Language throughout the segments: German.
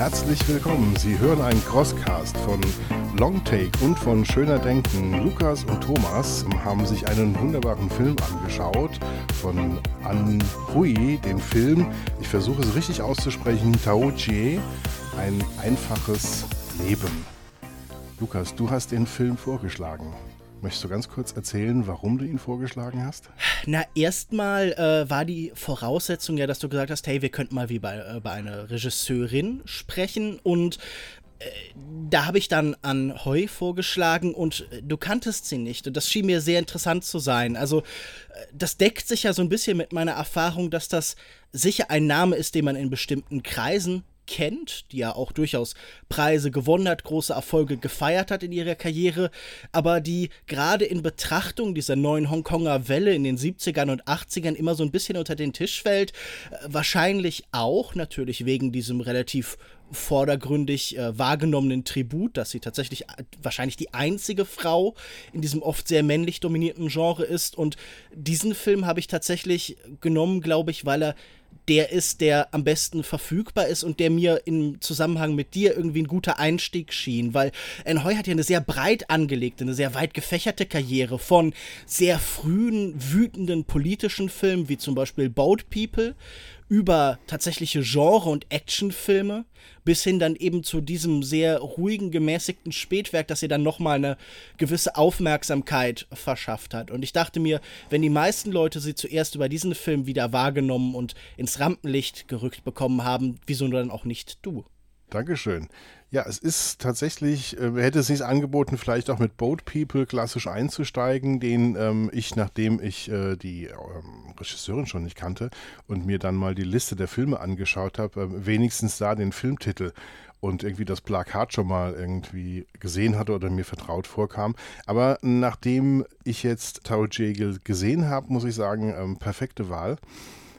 Herzlich willkommen. Sie hören einen Crosscast von Longtake und von Schöner Denken. Lukas und Thomas haben sich einen wunderbaren Film angeschaut von An Hui, den Film, ich versuche es richtig auszusprechen, Tao Jie, ein einfaches Leben. Lukas, du hast den Film vorgeschlagen. Möchtest du ganz kurz erzählen, warum du ihn vorgeschlagen hast? Na, erstmal äh, war die Voraussetzung ja, dass du gesagt hast, hey, wir könnten mal wie bei, äh, bei einer Regisseurin sprechen und äh, da habe ich dann an Heu vorgeschlagen und äh, du kanntest sie nicht und das schien mir sehr interessant zu sein. Also äh, das deckt sich ja so ein bisschen mit meiner Erfahrung, dass das sicher ein Name ist, den man in bestimmten Kreisen kennt, die ja auch durchaus Preise gewonnen hat, große Erfolge gefeiert hat in ihrer Karriere, aber die gerade in Betrachtung dieser neuen Hongkonger Welle in den 70ern und 80ern immer so ein bisschen unter den Tisch fällt. Äh, wahrscheinlich auch natürlich wegen diesem relativ vordergründig äh, wahrgenommenen Tribut, dass sie tatsächlich äh, wahrscheinlich die einzige Frau in diesem oft sehr männlich dominierten Genre ist. Und diesen Film habe ich tatsächlich genommen, glaube ich, weil er der ist, der am besten verfügbar ist und der mir im Zusammenhang mit dir irgendwie ein guter Einstieg schien, weil Enhoy hat ja eine sehr breit angelegte, eine sehr weit gefächerte Karriere von sehr frühen, wütenden politischen Filmen, wie zum Beispiel Boat People, über tatsächliche Genre- und Actionfilme bis hin dann eben zu diesem sehr ruhigen, gemäßigten Spätwerk, das ihr dann nochmal eine gewisse Aufmerksamkeit verschafft hat. Und ich dachte mir, wenn die meisten Leute sie zuerst über diesen Film wieder wahrgenommen und ins Rampenlicht gerückt bekommen haben, wieso dann auch nicht du? Dankeschön. Ja, es ist tatsächlich, äh, hätte es sich angeboten, vielleicht auch mit Boat People klassisch einzusteigen, den ähm, ich, nachdem ich äh, die ähm, Regisseurin schon nicht kannte und mir dann mal die Liste der Filme angeschaut habe, äh, wenigstens da den Filmtitel und irgendwie das Plakat schon mal irgendwie gesehen hatte oder mir vertraut vorkam. Aber nachdem ich jetzt Tao Jagel gesehen habe, muss ich sagen, ähm, perfekte Wahl.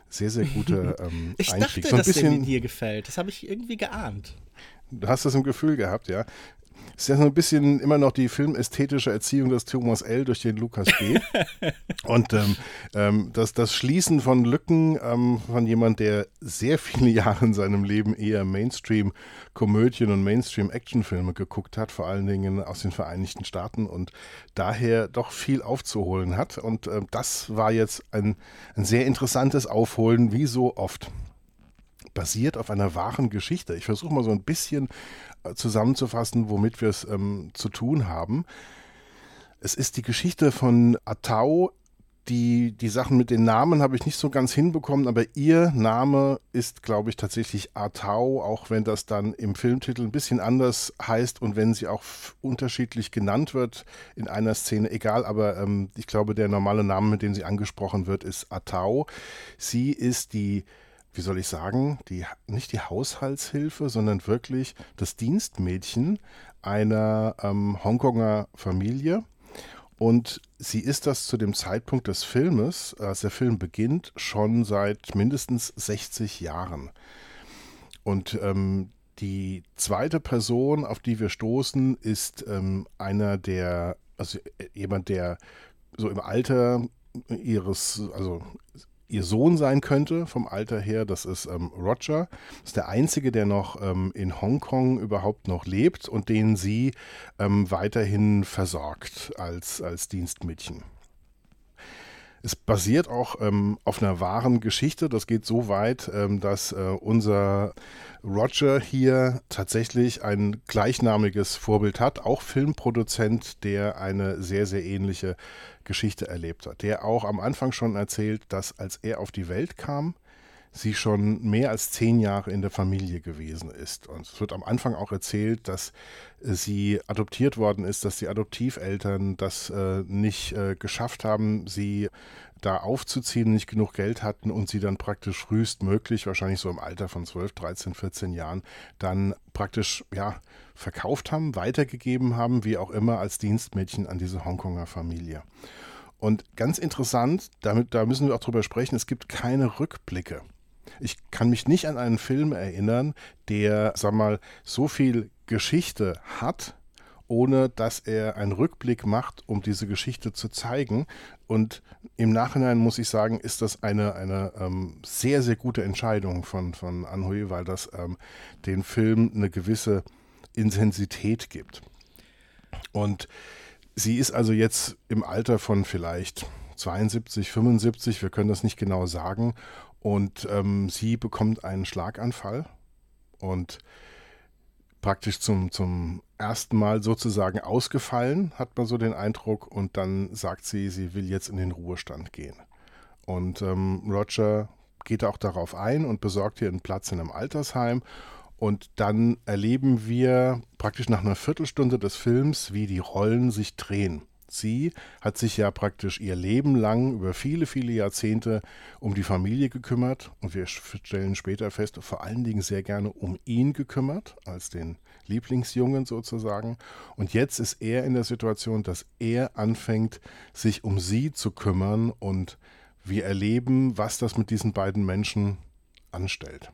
Sehr, sehr guter ähm, ich Einstieg. dachte, so ein dass bisschen, dir gefällt. Das habe ich irgendwie geahnt. Du hast das im Gefühl gehabt, ja. Ist ja so ein bisschen immer noch die filmästhetische Erziehung des Thomas L. durch den Lukas B. und ähm, ähm, das, das Schließen von Lücken ähm, von jemand, der sehr viele Jahre in seinem Leben eher Mainstream-Komödien und Mainstream-Actionfilme geguckt hat, vor allen Dingen aus den Vereinigten Staaten und daher doch viel aufzuholen hat. Und äh, das war jetzt ein, ein sehr interessantes Aufholen, wie so oft basiert auf einer wahren Geschichte. Ich versuche mal so ein bisschen äh, zusammenzufassen, womit wir es ähm, zu tun haben. Es ist die Geschichte von Atau. Die, die Sachen mit den Namen habe ich nicht so ganz hinbekommen, aber ihr Name ist, glaube ich, tatsächlich Atau, auch wenn das dann im Filmtitel ein bisschen anders heißt und wenn sie auch unterschiedlich genannt wird in einer Szene, egal, aber ähm, ich glaube, der normale Name, mit dem sie angesprochen wird, ist Atau. Sie ist die wie soll ich sagen, die, nicht die Haushaltshilfe, sondern wirklich das Dienstmädchen einer ähm, Hongkonger Familie. Und sie ist das zu dem Zeitpunkt des Filmes, als der Film beginnt, schon seit mindestens 60 Jahren. Und ähm, die zweite Person, auf die wir stoßen, ist ähm, einer der, also äh, jemand, der so im Alter ihres, also ihr Sohn sein könnte vom Alter her. Das ist ähm, Roger. Das ist der einzige, der noch ähm, in Hongkong überhaupt noch lebt und den sie ähm, weiterhin versorgt als, als Dienstmädchen. Es basiert auch ähm, auf einer wahren Geschichte. Das geht so weit, ähm, dass äh, unser Roger hier tatsächlich ein gleichnamiges Vorbild hat, auch Filmproduzent, der eine sehr, sehr ähnliche Geschichte erlebt hat, der auch am Anfang schon erzählt, dass als er auf die Welt kam, sie schon mehr als zehn Jahre in der Familie gewesen ist. Und es wird am Anfang auch erzählt, dass sie adoptiert worden ist, dass die Adoptiveltern das äh, nicht äh, geschafft haben, sie da aufzuziehen, nicht genug Geld hatten und sie dann praktisch frühestmöglich, wahrscheinlich so im Alter von 12, 13, 14 Jahren, dann praktisch ja verkauft haben, weitergegeben haben, wie auch immer, als Dienstmädchen an diese Hongkonger Familie. Und ganz interessant, damit, da müssen wir auch drüber sprechen, es gibt keine Rückblicke. Ich kann mich nicht an einen Film erinnern, der, sag mal, so viel Geschichte hat ohne dass er einen Rückblick macht, um diese Geschichte zu zeigen. Und im Nachhinein muss ich sagen, ist das eine, eine ähm, sehr, sehr gute Entscheidung von, von Anhui, weil das ähm, den Film eine gewisse Intensität gibt. Und sie ist also jetzt im Alter von vielleicht 72, 75, wir können das nicht genau sagen. Und ähm, sie bekommt einen Schlaganfall und praktisch zum, zum ersten Mal sozusagen ausgefallen, hat man so den Eindruck. Und dann sagt sie, sie will jetzt in den Ruhestand gehen. Und ähm, Roger geht auch darauf ein und besorgt ihr einen Platz in einem Altersheim. Und dann erleben wir praktisch nach einer Viertelstunde des Films, wie die Rollen sich drehen. Sie hat sich ja praktisch ihr Leben lang über viele, viele Jahrzehnte um die Familie gekümmert und wir stellen später fest, vor allen Dingen sehr gerne um ihn gekümmert, als den Lieblingsjungen sozusagen. Und jetzt ist er in der Situation, dass er anfängt, sich um sie zu kümmern und wir erleben, was das mit diesen beiden Menschen anstellt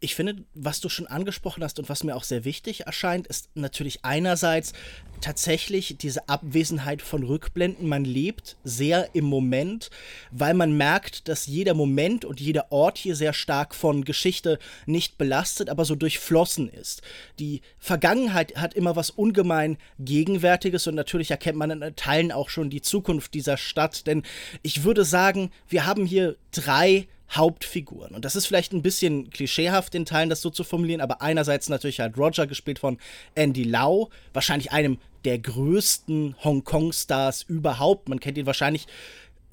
ich finde, was du schon angesprochen hast und was mir auch sehr wichtig erscheint, ist natürlich einerseits tatsächlich diese Abwesenheit von Rückblenden. Man lebt sehr im Moment, weil man merkt, dass jeder Moment und jeder Ort hier sehr stark von Geschichte nicht belastet, aber so durchflossen ist. Die Vergangenheit hat immer was ungemein Gegenwärtiges und natürlich erkennt man in Teilen auch schon die Zukunft dieser Stadt, denn ich würde sagen, wir haben hier drei Hauptfiguren. Und das ist vielleicht ein bisschen klischeehaft in Teilen, das so zu formulieren, aber einerseits natürlich halt Roger, gespielt von Andy Lau, wahrscheinlich einem der größten Hongkong-Stars überhaupt. Man kennt ihn wahrscheinlich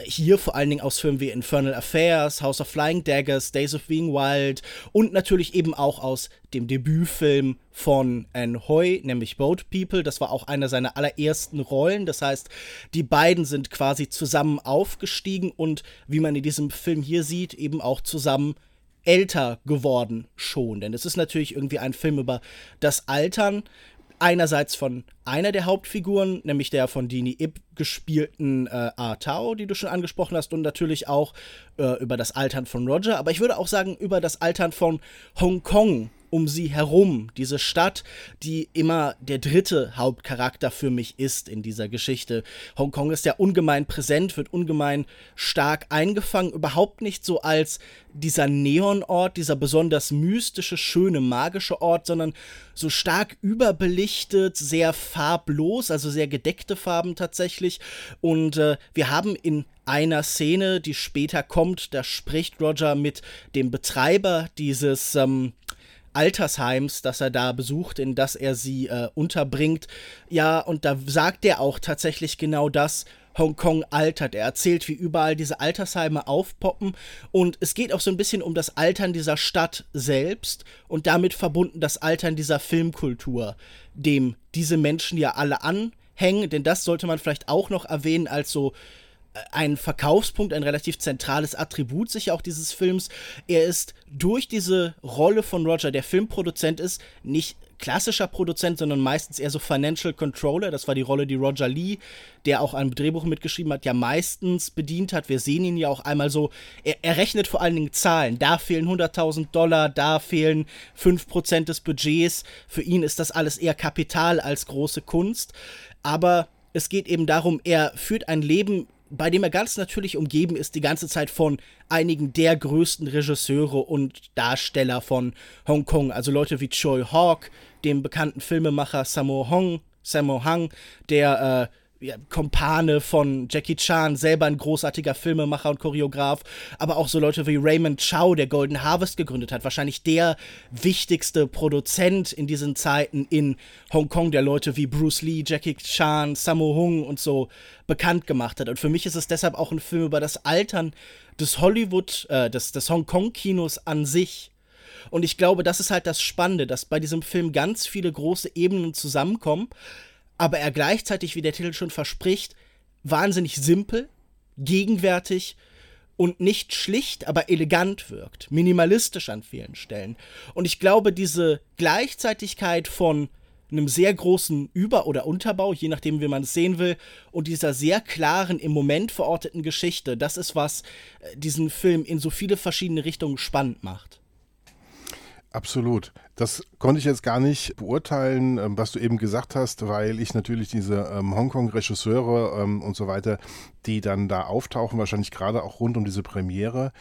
hier vor allen Dingen aus Filmen wie Infernal Affairs, House of Flying Daggers, Days of Being Wild und natürlich eben auch aus dem Debütfilm von Anne Hoy, nämlich Boat People. Das war auch einer seiner allerersten Rollen. Das heißt, die beiden sind quasi zusammen aufgestiegen und wie man in diesem Film hier sieht, eben auch zusammen älter geworden schon. Denn es ist natürlich irgendwie ein Film über das Altern einerseits von einer der Hauptfiguren, nämlich der von Dini Ip gespielten äh, A Tao, die du schon angesprochen hast, und natürlich auch äh, über das Altern von Roger, aber ich würde auch sagen über das Altern von Hongkong um sie herum, diese Stadt, die immer der dritte Hauptcharakter für mich ist in dieser Geschichte. Hongkong ist ja ungemein präsent, wird ungemein stark eingefangen, überhaupt nicht so als dieser Neonort, dieser besonders mystische, schöne, magische Ort, sondern so stark überbelichtet, sehr farblos, also sehr gedeckte Farben tatsächlich. Und äh, wir haben in einer Szene, die später kommt, da spricht Roger mit dem Betreiber dieses ähm, Altersheims, das er da besucht, in das er sie äh, unterbringt. Ja, und da sagt er auch tatsächlich genau das. Hongkong altert. Er erzählt, wie überall diese Altersheime aufpoppen. Und es geht auch so ein bisschen um das Altern dieser Stadt selbst und damit verbunden das Altern dieser Filmkultur, dem diese Menschen ja alle anhängen. Denn das sollte man vielleicht auch noch erwähnen als so ein Verkaufspunkt, ein relativ zentrales Attribut sicher auch dieses Films. Er ist durch diese Rolle von Roger, der Filmproduzent ist, nicht klassischer Produzent, sondern meistens eher so Financial Controller. Das war die Rolle, die Roger Lee, der auch ein Drehbuch mitgeschrieben hat, ja meistens bedient hat. Wir sehen ihn ja auch einmal so, er, er rechnet vor allen Dingen Zahlen. Da fehlen 100.000 Dollar, da fehlen 5% des Budgets. Für ihn ist das alles eher Kapital als große Kunst. Aber es geht eben darum, er führt ein Leben bei dem er ganz natürlich umgeben ist die ganze Zeit von einigen der größten Regisseure und Darsteller von Hongkong, also Leute wie Choi Hawk, dem bekannten Filmemacher Sammo Hong, Sammo Hang, der äh, ja, Kompane von Jackie Chan, selber ein großartiger Filmemacher und Choreograf, aber auch so Leute wie Raymond Chow, der Golden Harvest gegründet hat, wahrscheinlich der wichtigste Produzent in diesen Zeiten in Hongkong, der Leute wie Bruce Lee, Jackie Chan, Sammo Hung und so bekannt gemacht hat. Und für mich ist es deshalb auch ein Film über das Altern des Hollywood, äh, des, des Hongkong-Kinos an sich. Und ich glaube, das ist halt das Spannende, dass bei diesem Film ganz viele große Ebenen zusammenkommen aber er gleichzeitig, wie der Titel schon verspricht, wahnsinnig simpel, gegenwärtig und nicht schlicht, aber elegant wirkt, minimalistisch an vielen Stellen. Und ich glaube, diese Gleichzeitigkeit von einem sehr großen Über- oder Unterbau, je nachdem, wie man es sehen will, und dieser sehr klaren, im Moment verorteten Geschichte, das ist, was äh, diesen Film in so viele verschiedene Richtungen spannend macht. Absolut. Das konnte ich jetzt gar nicht beurteilen, ähm, was du eben gesagt hast, weil ich natürlich diese ähm, Hongkong-Regisseure ähm, und so weiter, die dann da auftauchen, wahrscheinlich gerade auch rund um diese Premiere,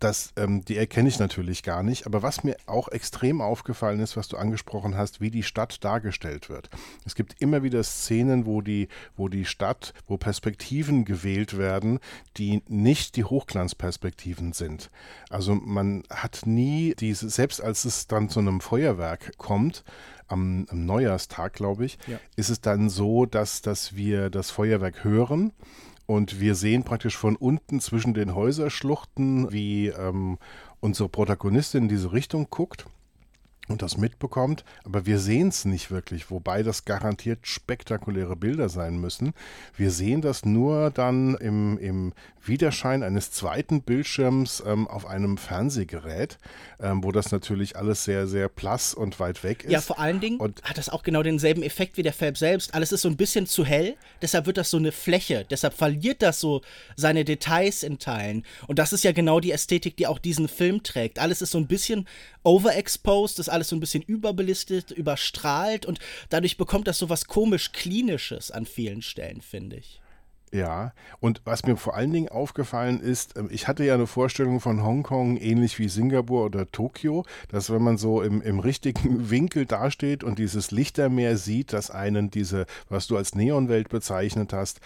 das, ähm, die erkenne ich natürlich gar nicht. Aber was mir auch extrem aufgefallen ist, was du angesprochen hast, wie die Stadt dargestellt wird. Es gibt immer wieder Szenen, wo die, wo die Stadt, wo Perspektiven gewählt werden, die nicht die Hochglanzperspektiven sind. Also man hat nie diese, selbst als es dann zu einem Feuerwerk kommt, am, am Neujahrstag, glaube ich, ja. ist es dann so, dass, dass wir das Feuerwerk hören und wir sehen praktisch von unten zwischen den Häuserschluchten, wie ähm, unsere Protagonistin in diese Richtung guckt und das mitbekommt, aber wir sehen es nicht wirklich, wobei das garantiert spektakuläre Bilder sein müssen. Wir sehen das nur dann im, im Widerschein eines zweiten Bildschirms ähm, auf einem Fernsehgerät, ähm, wo das natürlich alles sehr, sehr blass und weit weg ist. Ja, vor allen Dingen und hat das auch genau denselben Effekt wie der Film selbst. Alles ist so ein bisschen zu hell, deshalb wird das so eine Fläche, deshalb verliert das so seine Details in Teilen. Und das ist ja genau die Ästhetik, die auch diesen Film trägt. Alles ist so ein bisschen overexposed, ist alles so ein bisschen überbelistet, überstrahlt und dadurch bekommt das so was komisch Klinisches an vielen Stellen, finde ich. Ja, und was mir vor allen Dingen aufgefallen ist, ähm, ich hatte ja eine Vorstellung von Hongkong ähnlich wie Singapur oder Tokio, dass wenn man so im, im richtigen Winkel dasteht und dieses Lichtermeer sieht, dass einen diese, was du als Neonwelt bezeichnet hast,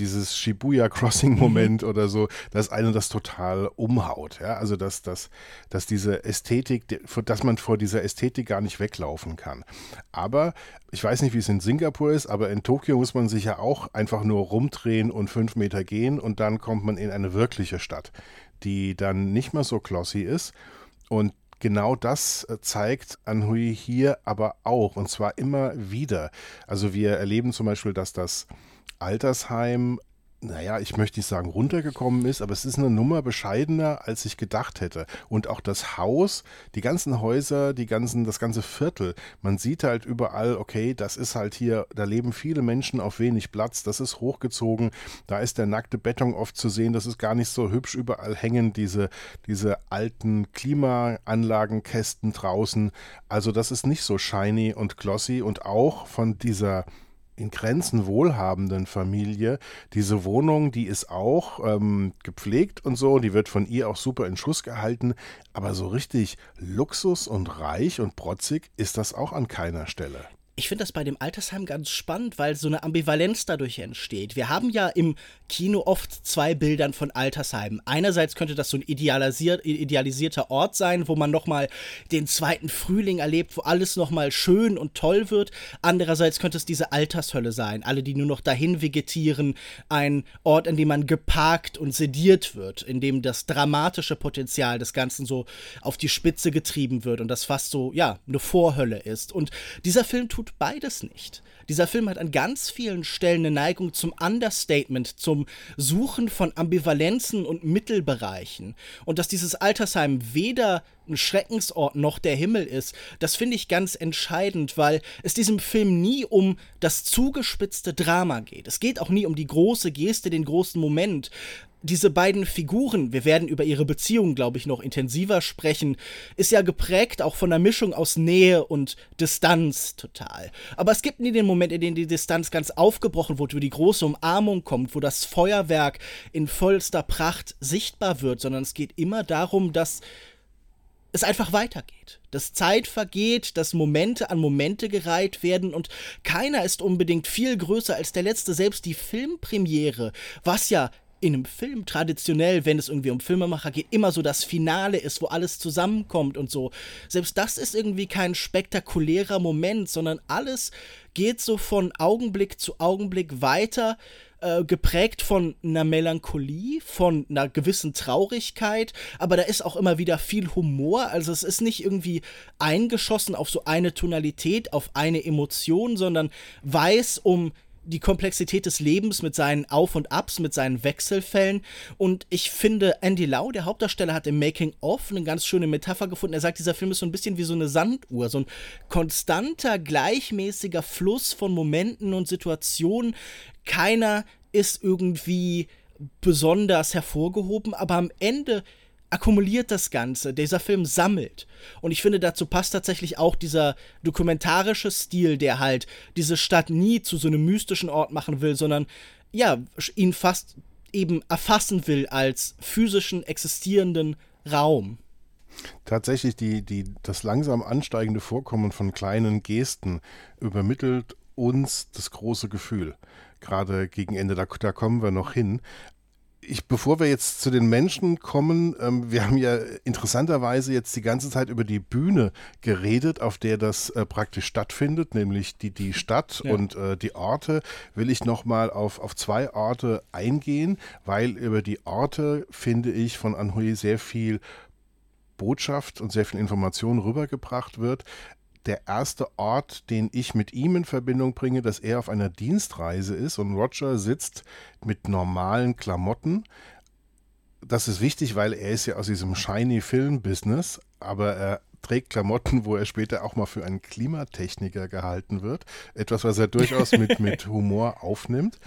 dieses Shibuya Crossing Moment oder so, dass einen das total umhaut. Ja? Also dass, dass, dass diese Ästhetik, dass man vor dieser Ästhetik gar nicht weglaufen kann. Aber ich weiß nicht, wie es in Singapur ist, aber in Tokio muss man sich ja auch einfach nur rumdrehen und fünf Meter gehen und dann kommt man in eine wirkliche Stadt, die dann nicht mehr so glossy ist. Und genau das äh, zeigt Anhui hier aber auch und zwar immer wieder. Also wir erleben zum Beispiel, dass das Altersheim naja, ich möchte nicht sagen runtergekommen ist, aber es ist eine Nummer bescheidener, als ich gedacht hätte. Und auch das Haus, die ganzen Häuser, die ganzen, das ganze Viertel, man sieht halt überall, okay, das ist halt hier, da leben viele Menschen auf wenig Platz, das ist hochgezogen, da ist der nackte Beton oft zu sehen, das ist gar nicht so hübsch, überall hängen diese, diese alten Klimaanlagenkästen draußen. Also das ist nicht so shiny und glossy und auch von dieser in Grenzen wohlhabenden Familie. Diese Wohnung, die ist auch ähm, gepflegt und so, die wird von ihr auch super in Schuss gehalten, aber so richtig Luxus und reich und protzig ist das auch an keiner Stelle ich finde das bei dem Altersheim ganz spannend, weil so eine Ambivalenz dadurch entsteht. Wir haben ja im Kino oft zwei Bildern von Altersheimen. Einerseits könnte das so ein idealisier idealisierter Ort sein, wo man nochmal den zweiten Frühling erlebt, wo alles nochmal schön und toll wird. Andererseits könnte es diese Altershölle sein. Alle, die nur noch dahin vegetieren. Ein Ort, in dem man geparkt und sediert wird, in dem das dramatische Potenzial des Ganzen so auf die Spitze getrieben wird und das fast so, ja, eine Vorhölle ist. Und dieser Film tut beides nicht. Dieser Film hat an ganz vielen Stellen eine Neigung zum Understatement, zum Suchen von Ambivalenzen und Mittelbereichen. Und dass dieses Altersheim weder ein Schreckensort noch der Himmel ist, das finde ich ganz entscheidend, weil es diesem Film nie um das zugespitzte Drama geht. Es geht auch nie um die große Geste, den großen Moment, diese beiden Figuren, wir werden über ihre Beziehung, glaube ich, noch intensiver sprechen, ist ja geprägt auch von einer Mischung aus Nähe und Distanz total. Aber es gibt nie den Moment, in dem die Distanz ganz aufgebrochen wird, wo die große Umarmung kommt, wo das Feuerwerk in vollster Pracht sichtbar wird, sondern es geht immer darum, dass es einfach weitergeht. Dass Zeit vergeht, dass Momente an Momente gereiht werden und keiner ist unbedingt viel größer als der letzte. Selbst die Filmpremiere, was ja in einem Film traditionell, wenn es irgendwie um Filmemacher geht, immer so das Finale ist, wo alles zusammenkommt und so. Selbst das ist irgendwie kein spektakulärer Moment, sondern alles geht so von Augenblick zu Augenblick weiter, äh, geprägt von einer Melancholie, von einer gewissen Traurigkeit, aber da ist auch immer wieder viel Humor. Also es ist nicht irgendwie eingeschossen auf so eine Tonalität, auf eine Emotion, sondern weiß um die Komplexität des Lebens mit seinen Auf und Abs, mit seinen Wechselfällen. Und ich finde, Andy Lau, der Hauptdarsteller, hat im Making-of eine ganz schöne Metapher gefunden. Er sagt, dieser Film ist so ein bisschen wie so eine Sanduhr, so ein konstanter, gleichmäßiger Fluss von Momenten und Situationen. Keiner ist irgendwie besonders hervorgehoben, aber am Ende akkumuliert das Ganze. Dieser Film sammelt. Und ich finde, dazu passt tatsächlich auch dieser dokumentarische Stil, der halt diese Stadt nie zu so einem mystischen Ort machen will, sondern ja, ihn fast eben erfassen will als physischen, existierenden Raum. Tatsächlich, die, die, das langsam ansteigende Vorkommen von kleinen Gesten übermittelt uns das große Gefühl. Gerade gegen Ende, da, da kommen wir noch hin ich, bevor wir jetzt zu den Menschen kommen, ähm, wir haben ja interessanterweise jetzt die ganze Zeit über die Bühne geredet, auf der das äh, praktisch stattfindet, nämlich die, die Stadt ja. und äh, die Orte. Will ich nochmal auf, auf zwei Orte eingehen, weil über die Orte, finde ich, von Anhui sehr viel Botschaft und sehr viel Information rübergebracht wird der erste Ort, den ich mit ihm in Verbindung bringe, dass er auf einer Dienstreise ist und Roger sitzt mit normalen Klamotten. Das ist wichtig, weil er ist ja aus diesem shiny Film-Business, aber er trägt Klamotten, wo er später auch mal für einen Klimatechniker gehalten wird. Etwas, was er durchaus mit, mit Humor aufnimmt.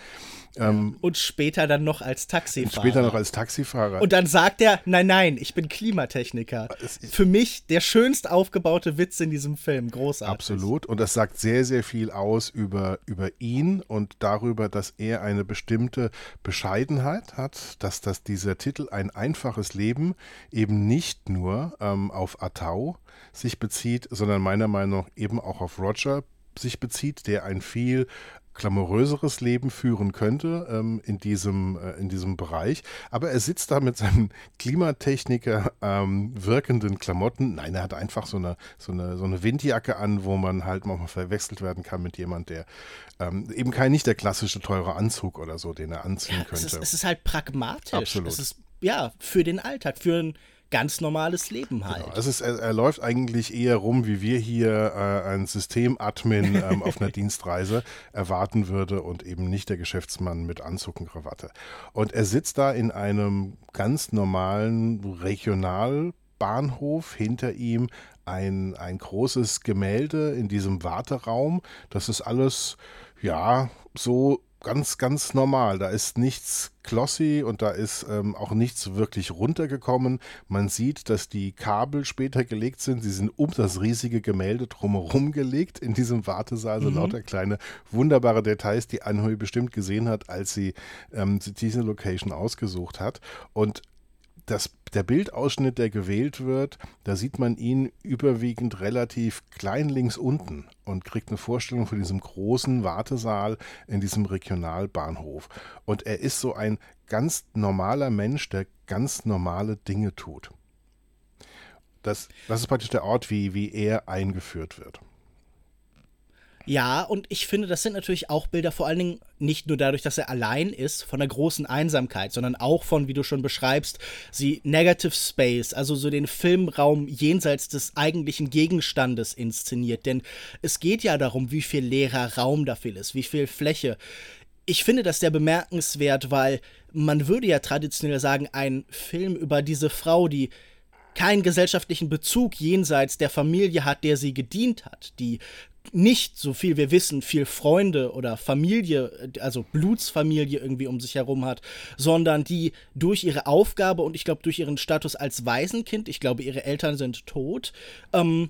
Ähm, und später dann noch als Taxifahrer. später noch als Taxifahrer. Und dann sagt er, nein, nein, ich bin Klimatechniker. Für mich der schönst aufgebaute Witz in diesem Film. Großartig. Absolut. Und das sagt sehr, sehr viel aus über, über ihn und darüber, dass er eine bestimmte Bescheidenheit hat, dass, dass dieser Titel ein einfaches Leben eben nicht nur ähm, auf Atau sich bezieht, sondern meiner Meinung nach eben auch auf Roger sich bezieht, der ein viel glamouröseres Leben führen könnte ähm, in, diesem, äh, in diesem Bereich. Aber er sitzt da mit seinen Klimatechniker ähm, wirkenden Klamotten. Nein, er hat einfach so eine, so, eine, so eine Windjacke an, wo man halt manchmal verwechselt werden kann mit jemand, der ähm, eben kein nicht der klassische teure Anzug oder so, den er anziehen könnte. Es ist, es ist halt pragmatisch. Absolut. Es ist ja für den Alltag, für ein ganz normales Leben halt. Genau. Es, er, er, läuft eigentlich eher rum, wie wir hier äh, ein Systemadmin ähm, auf einer Dienstreise erwarten würde und eben nicht der Geschäftsmann mit Anzug und Krawatte. Und er sitzt da in einem ganz normalen Regionalbahnhof hinter ihm ein, ein großes Gemälde in diesem Warteraum. Das ist alles, ja, so ganz, ganz normal. Da ist nichts glossy und da ist ähm, auch nichts wirklich runtergekommen. Man sieht, dass die Kabel später gelegt sind. Sie sind um das riesige Gemälde drumherum gelegt in diesem Wartesaal. So mhm. lauter kleine, wunderbare Details, die Anhui bestimmt gesehen hat, als sie ähm, diese Location ausgesucht hat. Und das, der Bildausschnitt, der gewählt wird, da sieht man ihn überwiegend relativ klein links unten und kriegt eine Vorstellung von diesem großen Wartesaal in diesem Regionalbahnhof. Und er ist so ein ganz normaler Mensch, der ganz normale Dinge tut. Das, das ist praktisch der Ort, wie, wie er eingeführt wird. Ja, und ich finde, das sind natürlich auch Bilder, vor allen Dingen nicht nur dadurch, dass er allein ist, von der großen Einsamkeit, sondern auch von, wie du schon beschreibst, sie Negative Space, also so den Filmraum jenseits des eigentlichen Gegenstandes inszeniert. Denn es geht ja darum, wie viel leerer Raum dafür ist, wie viel Fläche. Ich finde das sehr bemerkenswert, weil man würde ja traditionell sagen, ein Film über diese Frau, die keinen gesellschaftlichen Bezug jenseits der Familie hat, der sie gedient hat, die nicht, so viel wir wissen, viel Freunde oder Familie, also Blutsfamilie irgendwie um sich herum hat, sondern die durch ihre Aufgabe und ich glaube durch ihren Status als Waisenkind, ich glaube ihre Eltern sind tot, ähm,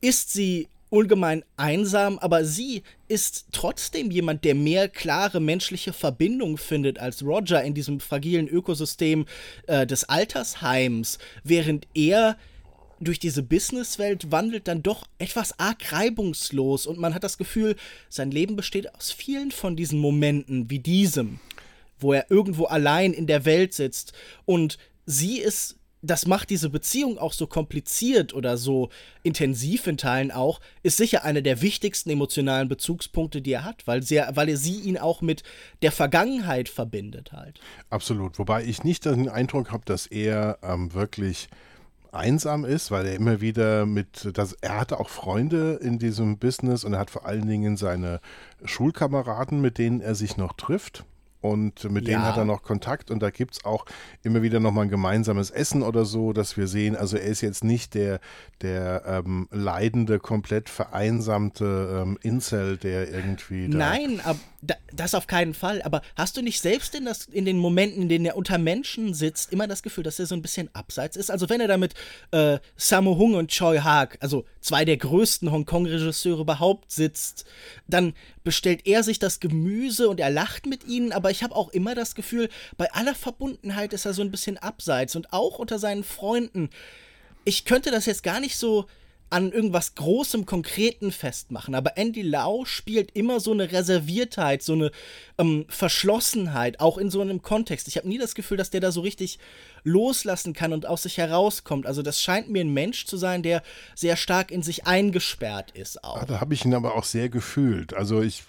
ist sie ungemein einsam, aber sie ist trotzdem jemand, der mehr klare menschliche Verbindung findet als Roger in diesem fragilen Ökosystem äh, des Altersheims, während er durch diese Businesswelt wandelt dann doch etwas arg reibungslos und man hat das Gefühl, sein Leben besteht aus vielen von diesen Momenten wie diesem, wo er irgendwo allein in der Welt sitzt und sie ist das macht diese Beziehung auch so kompliziert oder so intensiv in Teilen auch, ist sicher einer der wichtigsten emotionalen Bezugspunkte, die er hat, weil, sehr, weil er sie ihn auch mit der Vergangenheit verbindet halt. Absolut, wobei ich nicht den Eindruck habe, dass er ähm, wirklich einsam ist, weil er immer wieder mit, das, er hatte auch Freunde in diesem Business und er hat vor allen Dingen seine Schulkameraden, mit denen er sich noch trifft und mit ja. denen hat er noch Kontakt und da gibt es auch immer wieder nochmal ein gemeinsames Essen oder so, dass wir sehen, also er ist jetzt nicht der, der ähm, leidende, komplett vereinsamte ähm, Incel, der irgendwie Nein, ab, da, das auf keinen Fall. Aber hast du nicht selbst in, das, in den Momenten, in denen er unter Menschen sitzt, immer das Gefühl, dass er so ein bisschen abseits ist? Also wenn er da mit äh, Sammo Hung und Choi Haag, also zwei der größten Hongkong-Regisseure überhaupt sitzt, dann bestellt er sich das Gemüse und er lacht mit ihnen, aber ich habe auch immer das Gefühl, bei aller Verbundenheit ist er so ein bisschen abseits und auch unter seinen Freunden. Ich könnte das jetzt gar nicht so an irgendwas Großem, Konkreten festmachen. Aber Andy Lau spielt immer so eine Reserviertheit, so eine ähm, Verschlossenheit, auch in so einem Kontext. Ich habe nie das Gefühl, dass der da so richtig loslassen kann und aus sich herauskommt. Also das scheint mir ein Mensch zu sein, der sehr stark in sich eingesperrt ist auch. Ah, da habe ich ihn aber auch sehr gefühlt. Also ich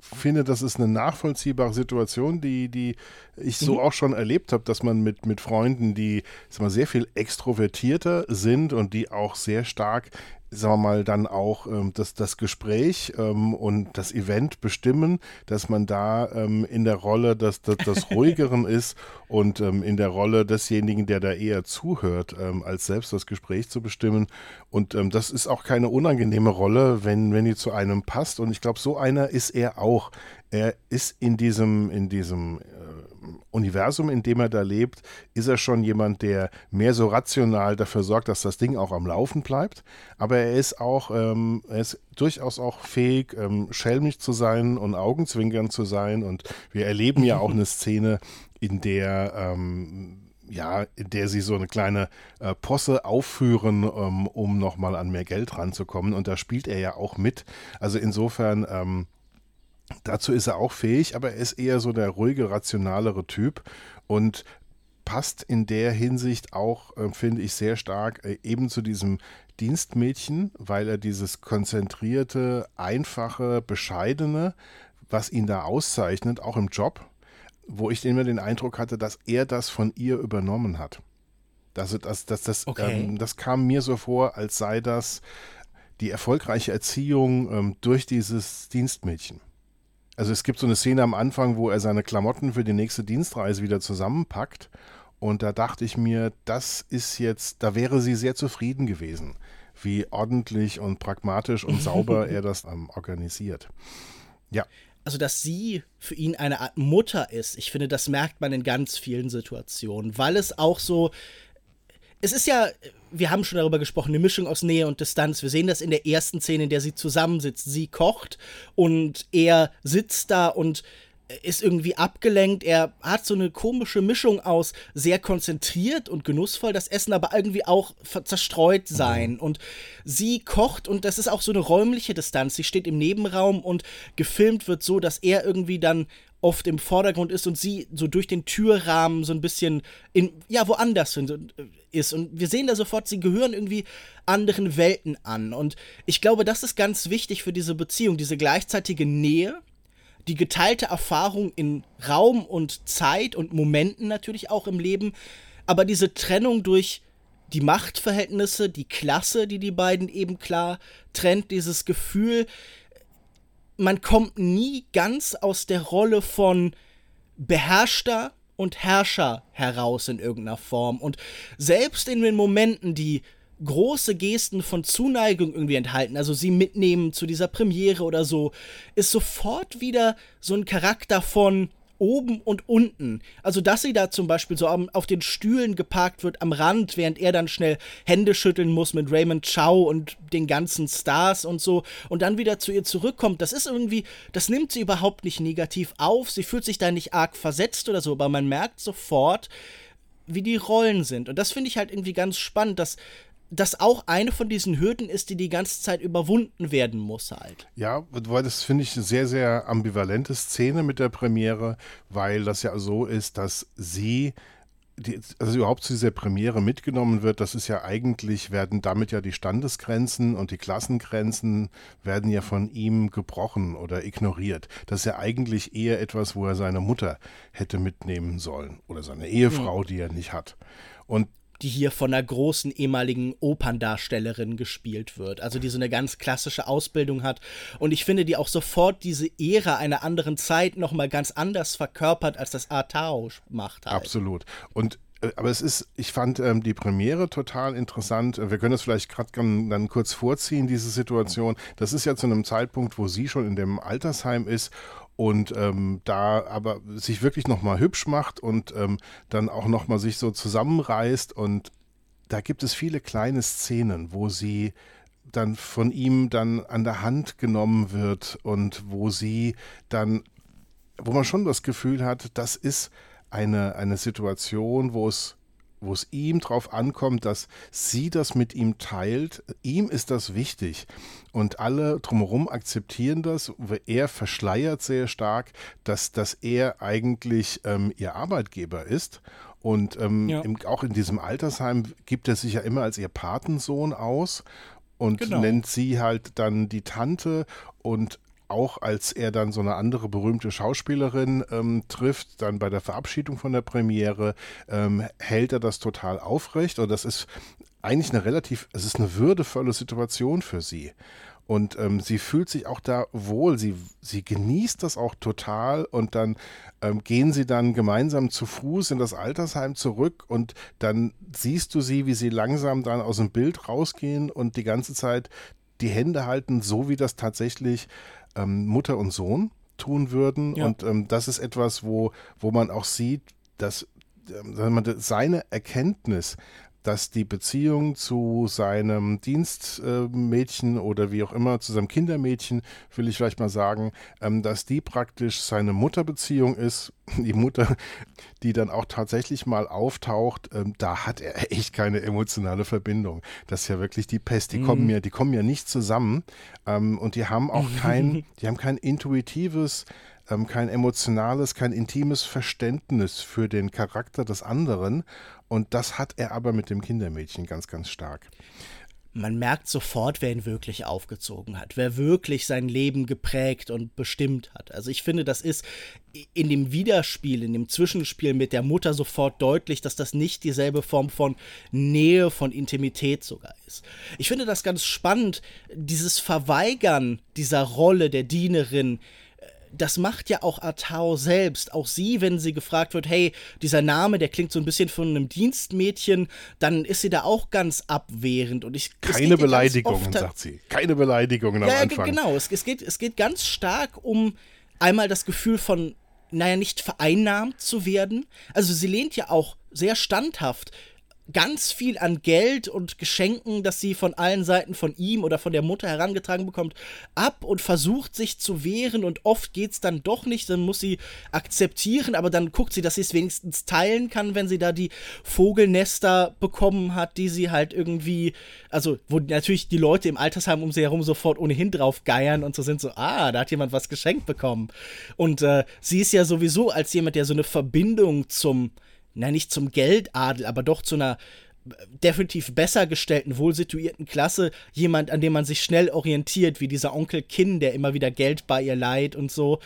finde, das ist eine nachvollziehbare Situation, die, die ich so mhm. auch schon erlebt habe, dass man mit, mit Freunden, die sag mal, sehr viel extrovertierter sind und die auch sehr stark sagen wir mal, dann auch ähm, das, das Gespräch ähm, und das Event bestimmen, dass man da ähm, in der Rolle des, des, des Ruhigeren ist und ähm, in der Rolle desjenigen, der da eher zuhört, ähm, als selbst das Gespräch zu bestimmen. Und ähm, das ist auch keine unangenehme Rolle, wenn, wenn die zu einem passt. Und ich glaube, so einer ist er auch. Er ist in diesem, in diesem Universum, in dem er da lebt, ist er schon jemand, der mehr so rational dafür sorgt, dass das Ding auch am Laufen bleibt. Aber er ist auch, ähm, er ist durchaus auch fähig, ähm, schelmig zu sein und Augenzwinkern zu sein. Und wir erleben ja auch eine Szene, in der ähm, ja, in der sie so eine kleine äh, Posse aufführen, ähm, um nochmal an mehr Geld ranzukommen. Und da spielt er ja auch mit. Also insofern ähm, Dazu ist er auch fähig, aber er ist eher so der ruhige, rationalere Typ und passt in der Hinsicht auch, äh, finde ich, sehr stark äh, eben zu diesem Dienstmädchen, weil er dieses konzentrierte, einfache, bescheidene, was ihn da auszeichnet, auch im Job, wo ich immer den Eindruck hatte, dass er das von ihr übernommen hat. Das, das, das, das, okay. ähm, das kam mir so vor, als sei das die erfolgreiche Erziehung ähm, durch dieses Dienstmädchen. Also es gibt so eine Szene am Anfang, wo er seine Klamotten für die nächste Dienstreise wieder zusammenpackt. Und da dachte ich mir, das ist jetzt, da wäre sie sehr zufrieden gewesen, wie ordentlich und pragmatisch und sauber er das ähm, organisiert. Ja. Also, dass sie für ihn eine Art Mutter ist, ich finde, das merkt man in ganz vielen Situationen, weil es auch so, es ist ja, wir haben schon darüber gesprochen, eine Mischung aus Nähe und Distanz. Wir sehen das in der ersten Szene, in der sie zusammensitzt. Sie kocht und er sitzt da und ist irgendwie abgelenkt. Er hat so eine komische Mischung aus sehr konzentriert und genussvoll das Essen, aber irgendwie auch zerstreut sein. Mhm. Und sie kocht und das ist auch so eine räumliche Distanz. Sie steht im Nebenraum und gefilmt wird so, dass er irgendwie dann oft im Vordergrund ist und sie so durch den Türrahmen so ein bisschen in, ja, woanders äh, ist. Und wir sehen da sofort, sie gehören irgendwie anderen Welten an. Und ich glaube, das ist ganz wichtig für diese Beziehung, diese gleichzeitige Nähe, die geteilte Erfahrung in Raum und Zeit und Momenten natürlich auch im Leben, aber diese Trennung durch die Machtverhältnisse, die Klasse, die die beiden eben klar trennt, dieses Gefühl, man kommt nie ganz aus der Rolle von Beherrschter und Herrscher heraus in irgendeiner Form. Und selbst in den Momenten, die große Gesten von Zuneigung irgendwie enthalten, also sie mitnehmen zu dieser Premiere oder so, ist sofort wieder so ein Charakter von oben und unten. Also, dass sie da zum Beispiel so auf den Stühlen geparkt wird am Rand, während er dann schnell Hände schütteln muss mit Raymond Chow und den ganzen Stars und so und dann wieder zu ihr zurückkommt, das ist irgendwie, das nimmt sie überhaupt nicht negativ auf. Sie fühlt sich da nicht arg versetzt oder so, aber man merkt sofort, wie die Rollen sind. Und das finde ich halt irgendwie ganz spannend, dass das auch eine von diesen Hürden ist, die die ganze Zeit überwunden werden muss halt. Ja, weil das finde ich eine sehr, sehr ambivalente Szene mit der Premiere, weil das ja so ist, dass sie die, also überhaupt zu dieser Premiere mitgenommen wird, das ist ja eigentlich, werden damit ja die Standesgrenzen und die Klassengrenzen werden ja von ihm gebrochen oder ignoriert. Das ist ja eigentlich eher etwas, wo er seine Mutter hätte mitnehmen sollen oder seine Ehefrau, mhm. die er nicht hat. Und die hier von einer großen ehemaligen Operndarstellerin gespielt wird. Also die so eine ganz klassische Ausbildung hat. Und ich finde, die auch sofort diese Ära einer anderen Zeit nochmal ganz anders verkörpert, als das Artao macht. Halt. Absolut. Und äh, aber es ist, ich fand ähm, die Premiere total interessant. Wir können das vielleicht gerade dann kurz vorziehen, diese Situation. Das ist ja zu einem Zeitpunkt, wo sie schon in dem Altersheim ist und ähm, da aber sich wirklich nochmal hübsch macht und ähm, dann auch nochmal sich so zusammenreißt und da gibt es viele kleine Szenen, wo sie dann von ihm dann an der Hand genommen wird und wo sie dann, wo man schon das Gefühl hat, das ist eine, eine Situation, wo es wo es ihm drauf ankommt, dass sie das mit ihm teilt. Ihm ist das wichtig. Und alle drumherum akzeptieren das. Er verschleiert sehr stark, dass, dass er eigentlich ähm, ihr Arbeitgeber ist. Und ähm, ja. im, auch in diesem Altersheim gibt er sich ja immer als ihr Patensohn aus und genau. nennt sie halt dann die Tante und auch als er dann so eine andere berühmte Schauspielerin ähm, trifft, dann bei der Verabschiedung von der Premiere, ähm, hält er das total aufrecht. Und das ist eigentlich eine relativ, es ist eine würdevolle Situation für sie. Und ähm, sie fühlt sich auch da wohl, sie, sie genießt das auch total und dann ähm, gehen sie dann gemeinsam zu Fuß in das Altersheim zurück und dann siehst du sie, wie sie langsam dann aus dem Bild rausgehen und die ganze Zeit die Hände halten, so wie das tatsächlich ähm, Mutter und Sohn tun würden. Ja. Und ähm, das ist etwas, wo, wo man auch sieht, dass ähm, seine Erkenntnis dass die Beziehung zu seinem Dienstmädchen oder wie auch immer, zu seinem Kindermädchen, will ich vielleicht mal sagen, ähm, dass die praktisch seine Mutterbeziehung ist. Die Mutter, die dann auch tatsächlich mal auftaucht, ähm, da hat er echt keine emotionale Verbindung. Das ist ja wirklich die Pest. Die mhm. kommen ja, die kommen ja nicht zusammen ähm, und die haben auch kein, die haben kein intuitives kein emotionales, kein intimes Verständnis für den Charakter des anderen. Und das hat er aber mit dem Kindermädchen ganz, ganz stark. Man merkt sofort, wer ihn wirklich aufgezogen hat, wer wirklich sein Leben geprägt und bestimmt hat. Also ich finde, das ist in dem Widerspiel, in dem Zwischenspiel mit der Mutter sofort deutlich, dass das nicht dieselbe Form von Nähe, von Intimität sogar ist. Ich finde das ganz spannend, dieses Verweigern dieser Rolle der Dienerin, das macht ja auch Atao selbst. Auch sie, wenn sie gefragt wird, hey, dieser Name, der klingt so ein bisschen von einem Dienstmädchen, dann ist sie da auch ganz abwehrend. Und ich, Keine Beleidigungen, sagt sie. Keine Beleidigungen am ja, Anfang. Genau, es, es, geht, es geht ganz stark um einmal das Gefühl von, naja, nicht vereinnahmt zu werden. Also sie lehnt ja auch sehr standhaft ganz viel an Geld und Geschenken, das sie von allen Seiten von ihm oder von der Mutter herangetragen bekommt, ab und versucht sich zu wehren und oft geht es dann doch nicht, dann muss sie akzeptieren, aber dann guckt sie, dass sie es wenigstens teilen kann, wenn sie da die Vogelnester bekommen hat, die sie halt irgendwie, also wo natürlich die Leute im Altersheim um sie herum sofort ohnehin drauf geiern und so sind so, ah, da hat jemand was geschenkt bekommen. Und äh, sie ist ja sowieso als jemand, der so eine Verbindung zum na nicht zum Geldadel, aber doch zu einer äh, definitiv besser gestellten, wohlsituierten Klasse jemand, an dem man sich schnell orientiert, wie dieser Onkel Kin, der immer wieder Geld bei ihr leiht und so.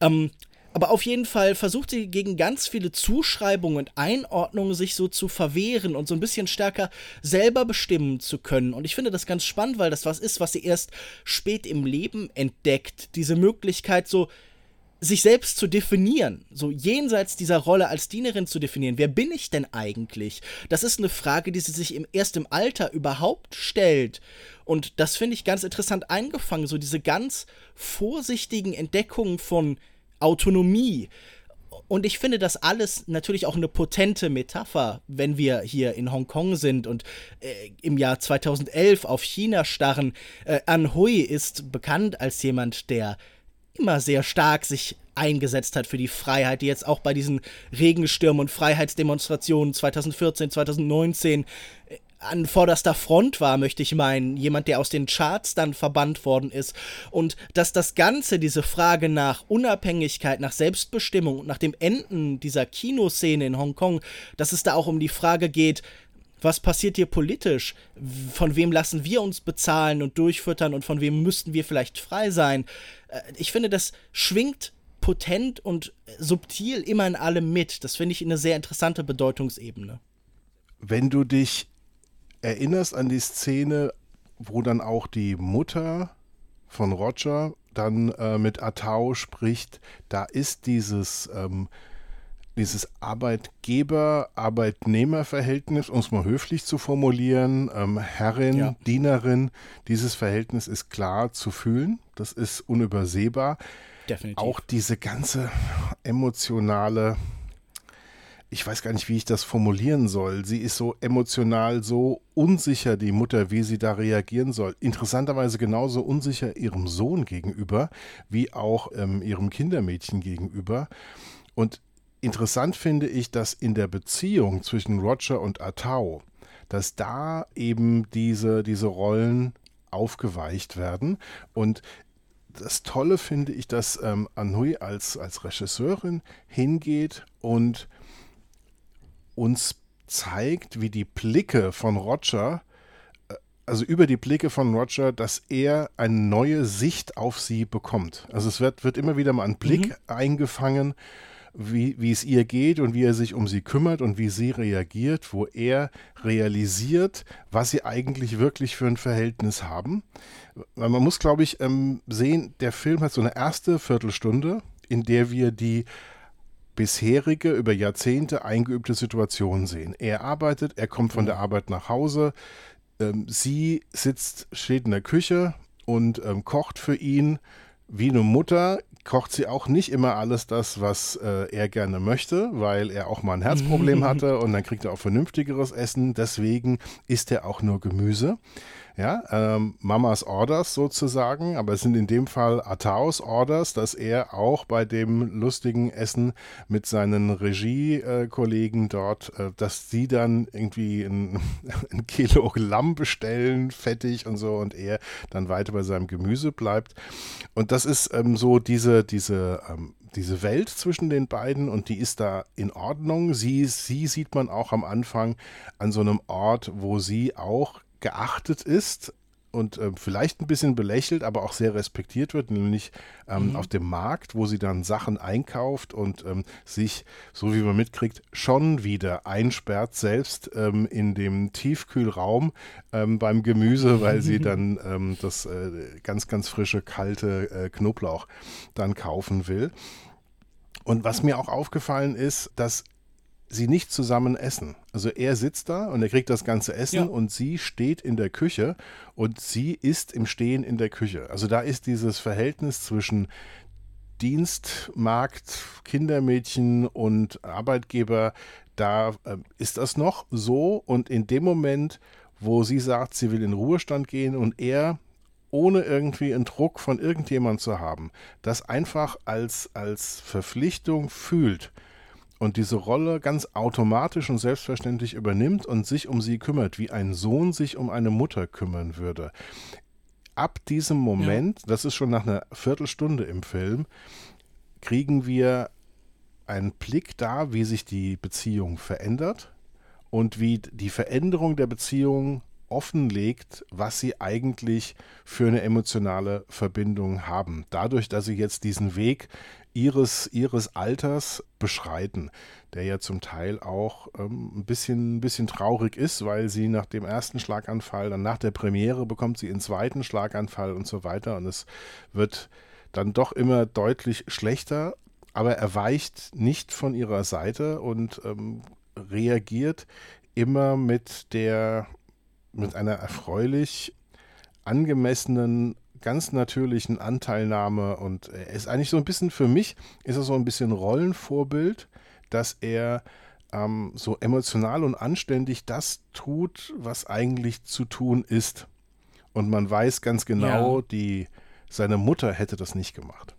Ähm, aber auf jeden Fall versucht sie gegen ganz viele Zuschreibungen und Einordnungen sich so zu verwehren und so ein bisschen stärker selber bestimmen zu können. Und ich finde das ganz spannend, weil das was ist, was sie erst spät im Leben entdeckt. Diese Möglichkeit so, sich selbst zu definieren, so jenseits dieser Rolle als Dienerin zu definieren. Wer bin ich denn eigentlich? Das ist eine Frage, die sie sich im, erst im Alter überhaupt stellt. Und das finde ich ganz interessant eingefangen, so diese ganz vorsichtigen Entdeckungen von Autonomie. Und ich finde das alles natürlich auch eine potente Metapher, wenn wir hier in Hongkong sind und äh, im Jahr 2011 auf China starren. Äh, An ist bekannt als jemand, der immer sehr stark sich eingesetzt hat für die Freiheit, die jetzt auch bei diesen Regenstürmen und Freiheitsdemonstrationen 2014, 2019 äh, an vorderster Front war, möchte ich meinen, jemand, der aus den Charts dann verbannt worden ist. Und dass das Ganze, diese Frage nach Unabhängigkeit, nach Selbstbestimmung und nach dem Enden dieser Kinoszene in Hongkong, dass es da auch um die Frage geht, was passiert hier politisch? Von wem lassen wir uns bezahlen und durchfüttern und von wem müssten wir vielleicht frei sein? Äh, ich finde, das schwingt potent und subtil immer in allem mit. Das finde ich eine sehr interessante Bedeutungsebene. Wenn du dich erinnerst an die Szene, wo dann auch die Mutter von Roger dann äh, mit Atao spricht, da ist dieses ähm, dieses Arbeitgeber-Arbeitnehmer-Verhältnis, um es mal höflich zu formulieren, ähm, Herrin, ja. Dienerin, dieses Verhältnis ist klar zu fühlen, das ist unübersehbar. Definitiv. auch diese ganze emotionale, ich weiß gar nicht, wie ich das formulieren soll. Sie ist so emotional so unsicher, die Mutter, wie sie da reagieren soll. Interessanterweise genauso unsicher ihrem Sohn gegenüber, wie auch ähm, ihrem Kindermädchen gegenüber. Und interessant finde ich, dass in der Beziehung zwischen Roger und Atao, dass da eben diese, diese Rollen aufgeweicht werden. Und das Tolle finde ich, dass ähm, Anhui als, als Regisseurin hingeht und uns zeigt, wie die Blicke von Roger, äh, also über die Blicke von Roger, dass er eine neue Sicht auf sie bekommt. Also es wird, wird immer wieder mal ein Blick mhm. eingefangen wie, wie es ihr geht und wie er sich um sie kümmert und wie sie reagiert, wo er realisiert, was sie eigentlich wirklich für ein Verhältnis haben. Weil man muss, glaube ich, ähm, sehen, der Film hat so eine erste Viertelstunde, in der wir die bisherige, über Jahrzehnte eingeübte Situation sehen. Er arbeitet, er kommt von der Arbeit nach Hause, ähm, sie sitzt, steht in der Küche und ähm, kocht für ihn wie eine Mutter kocht sie auch nicht immer alles das, was äh, er gerne möchte, weil er auch mal ein Herzproblem hatte und dann kriegt er auch vernünftigeres Essen. Deswegen isst er auch nur Gemüse. Ja, ähm, Mamas Orders sozusagen, aber es sind in dem Fall Ataos Orders, dass er auch bei dem lustigen Essen mit seinen Regiekollegen dort, äh, dass sie dann irgendwie ein, ein Kilo Lamm bestellen, fettig und so, und er dann weiter bei seinem Gemüse bleibt. Und das ist ähm, so diese, diese ähm, diese Welt zwischen den beiden und die ist da in Ordnung. Sie, sie sieht man auch am Anfang an so einem Ort, wo sie auch geachtet ist und äh, vielleicht ein bisschen belächelt, aber auch sehr respektiert wird, nämlich ähm, mhm. auf dem Markt, wo sie dann Sachen einkauft und ähm, sich, so wie man mitkriegt, schon wieder einsperrt, selbst ähm, in dem Tiefkühlraum ähm, beim Gemüse, weil sie dann ähm, das äh, ganz, ganz frische, kalte äh, Knoblauch dann kaufen will. Und was mir auch aufgefallen ist, dass sie nicht zusammen essen. Also er sitzt da und er kriegt das ganze Essen ja. und sie steht in der Küche und sie ist im Stehen in der Küche. Also da ist dieses Verhältnis zwischen Dienstmarkt, Kindermädchen und Arbeitgeber, da äh, ist das noch so und in dem Moment, wo sie sagt, sie will in Ruhestand gehen und er ohne irgendwie einen Druck von irgendjemand zu haben, das einfach als, als Verpflichtung fühlt, und diese Rolle ganz automatisch und selbstverständlich übernimmt und sich um sie kümmert, wie ein Sohn sich um eine Mutter kümmern würde. Ab diesem Moment, ja. das ist schon nach einer Viertelstunde im Film, kriegen wir einen Blick da, wie sich die Beziehung verändert und wie die Veränderung der Beziehung offenlegt, was sie eigentlich für eine emotionale Verbindung haben. Dadurch, dass sie jetzt diesen Weg ihres, ihres Alters beschreiten, der ja zum Teil auch ähm, ein, bisschen, ein bisschen traurig ist, weil sie nach dem ersten Schlaganfall, dann nach der Premiere bekommt sie einen zweiten Schlaganfall und so weiter. Und es wird dann doch immer deutlich schlechter, aber er weicht nicht von ihrer Seite und ähm, reagiert immer mit der mit einer erfreulich angemessenen ganz natürlichen Anteilnahme und er ist eigentlich so ein bisschen für mich, ist er so ein bisschen Rollenvorbild, dass er ähm, so emotional und anständig das tut, was eigentlich zu tun ist. Und man weiß ganz genau, ja. die, seine Mutter hätte das nicht gemacht.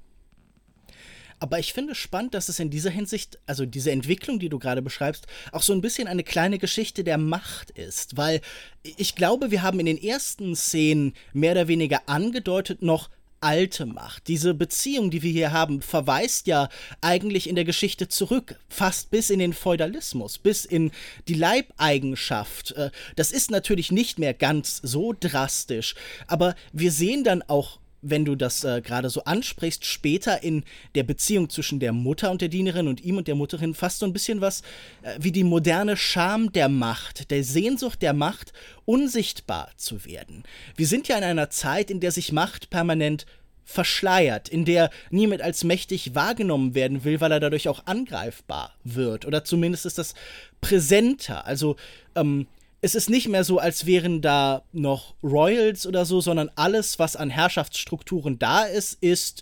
Aber ich finde spannend, dass es in dieser Hinsicht, also diese Entwicklung, die du gerade beschreibst, auch so ein bisschen eine kleine Geschichte der Macht ist. Weil ich glaube, wir haben in den ersten Szenen mehr oder weniger angedeutet noch, alte Macht. Diese Beziehung, die wir hier haben, verweist ja eigentlich in der Geschichte zurück, fast bis in den Feudalismus, bis in die Leibeigenschaft. Äh, das ist natürlich nicht mehr ganz so drastisch, aber wir sehen dann auch wenn du das äh, gerade so ansprichst, später in der Beziehung zwischen der Mutter und der Dienerin und ihm und der Mutterin fast so ein bisschen was äh, wie die moderne Scham der Macht, der Sehnsucht der Macht, unsichtbar zu werden. Wir sind ja in einer Zeit, in der sich Macht permanent verschleiert, in der niemand als mächtig wahrgenommen werden will, weil er dadurch auch angreifbar wird. Oder zumindest ist das präsenter. Also ähm, es ist nicht mehr so, als wären da noch Royals oder so, sondern alles, was an Herrschaftsstrukturen da ist, ist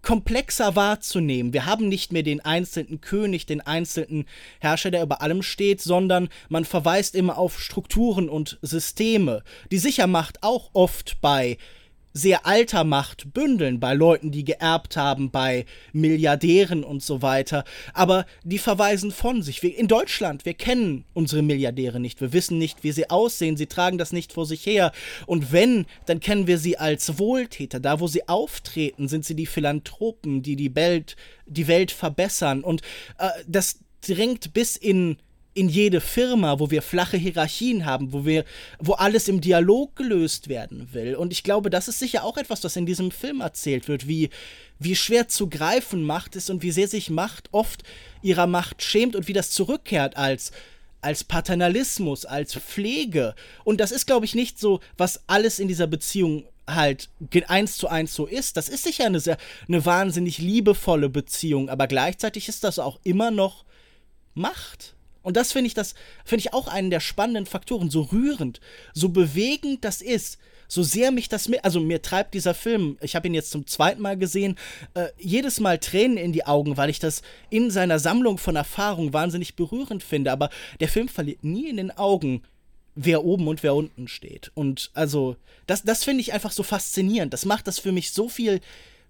komplexer wahrzunehmen. Wir haben nicht mehr den einzelnen König, den einzelnen Herrscher, der über allem steht, sondern man verweist immer auf Strukturen und Systeme, die sicher macht auch oft bei sehr alter Macht bündeln, bei Leuten, die geerbt haben, bei Milliardären und so weiter. Aber die verweisen von sich. Wir, in Deutschland, wir kennen unsere Milliardäre nicht. Wir wissen nicht, wie sie aussehen. Sie tragen das nicht vor sich her. Und wenn, dann kennen wir sie als Wohltäter. Da, wo sie auftreten, sind sie die Philanthropen, die die Welt, die Welt verbessern. Und äh, das dringt bis in in jede Firma, wo wir flache Hierarchien haben, wo wir, wo alles im Dialog gelöst werden will. Und ich glaube, das ist sicher auch etwas, was in diesem Film erzählt wird, wie, wie schwer zu greifen Macht ist und wie sehr sich Macht oft ihrer Macht schämt und wie das zurückkehrt als als Paternalismus, als Pflege. Und das ist, glaube ich, nicht so, was alles in dieser Beziehung halt eins zu eins so ist. Das ist sicher eine sehr, eine wahnsinnig liebevolle Beziehung, aber gleichzeitig ist das auch immer noch Macht. Und das finde ich, das ich auch einen der spannenden Faktoren, so rührend, so bewegend das ist, so sehr mich das mit, also mir treibt dieser Film, ich habe ihn jetzt zum zweiten Mal gesehen, äh, jedes Mal Tränen in die Augen, weil ich das in seiner Sammlung von Erfahrungen wahnsinnig berührend finde. Aber der Film verliert nie in den Augen, wer oben und wer unten steht. Und also, das, das finde ich einfach so faszinierend. Das macht das für mich so viel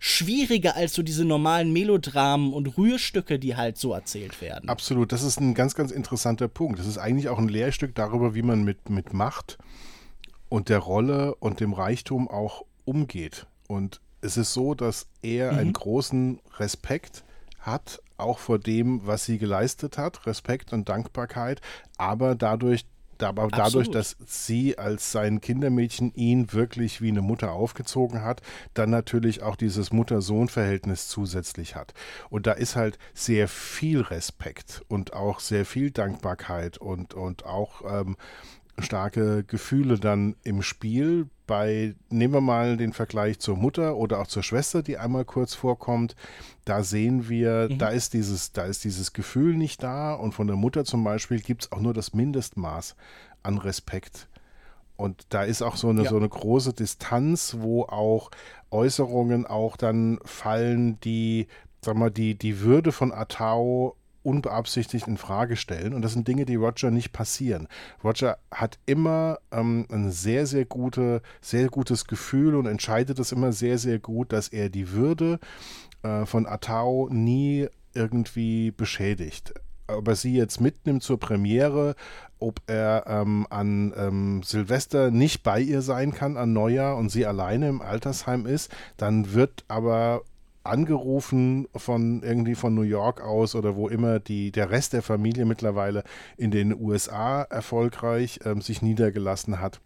schwieriger als so diese normalen Melodramen und Rührstücke, die halt so erzählt werden. Absolut, das ist ein ganz, ganz interessanter Punkt. Das ist eigentlich auch ein Lehrstück darüber, wie man mit, mit Macht und der Rolle und dem Reichtum auch umgeht. Und es ist so, dass er mhm. einen großen Respekt hat, auch vor dem, was sie geleistet hat, Respekt und Dankbarkeit, aber dadurch aber dadurch, dass sie als sein Kindermädchen ihn wirklich wie eine Mutter aufgezogen hat, dann natürlich auch dieses Mutter-Sohn-Verhältnis zusätzlich hat. Und da ist halt sehr viel Respekt und auch sehr viel Dankbarkeit und, und auch ähm, starke Gefühle dann im Spiel. Bei, nehmen wir mal den Vergleich zur Mutter oder auch zur Schwester, die einmal kurz vorkommt. Da sehen wir, mhm. da ist dieses, da ist dieses Gefühl nicht da und von der Mutter zum Beispiel gibt es auch nur das Mindestmaß an Respekt. Und da ist auch so eine, ja. so eine große Distanz, wo auch Äußerungen auch dann fallen, die, sag mal, die, die Würde von Atao unbeabsichtigt in Frage stellen. Und das sind Dinge, die Roger nicht passieren. Roger hat immer ähm, ein sehr, sehr gute, sehr gutes Gefühl und entscheidet es immer sehr, sehr gut, dass er die Würde äh, von Atao nie irgendwie beschädigt. Ob er sie jetzt mitnimmt zur Premiere, ob er ähm, an ähm, Silvester nicht bei ihr sein kann, an Neujahr und sie alleine im Altersheim ist, dann wird aber angerufen von irgendwie von New York aus oder wo immer die, der Rest der Familie mittlerweile in den USA erfolgreich ähm, sich niedergelassen hat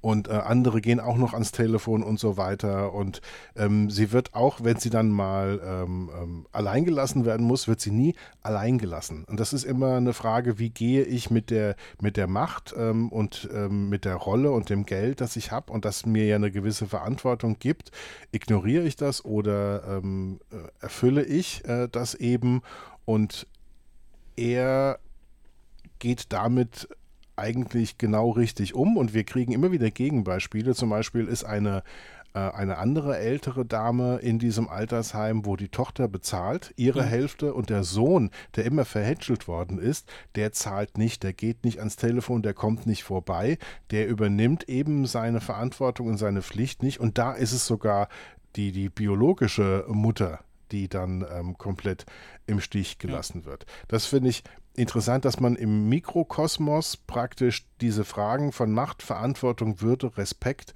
und äh, andere gehen auch noch ans Telefon und so weiter. Und ähm, sie wird auch, wenn sie dann mal ähm, ähm, allein werden muss, wird sie nie allein gelassen. Und das ist immer eine Frage, wie gehe ich mit der, mit der Macht ähm, und ähm, mit der Rolle und dem Geld, das ich habe und das mir ja eine gewisse Verantwortung gibt. Ignoriere ich das oder ähm, äh, erfülle ich äh, das eben? Und er geht damit eigentlich genau richtig um und wir kriegen immer wieder Gegenbeispiele. Zum Beispiel ist eine äh, eine andere ältere Dame in diesem Altersheim, wo die Tochter bezahlt, ihre mhm. Hälfte und der Sohn, der immer verhätschelt worden ist, der zahlt nicht, der geht nicht ans Telefon, der kommt nicht vorbei, der übernimmt eben seine Verantwortung und seine Pflicht nicht und da ist es sogar die, die biologische Mutter, die dann ähm, komplett im Stich gelassen ja. wird. Das finde ich interessant, dass man im Mikrokosmos praktisch diese Fragen von Macht, Verantwortung, Würde, Respekt,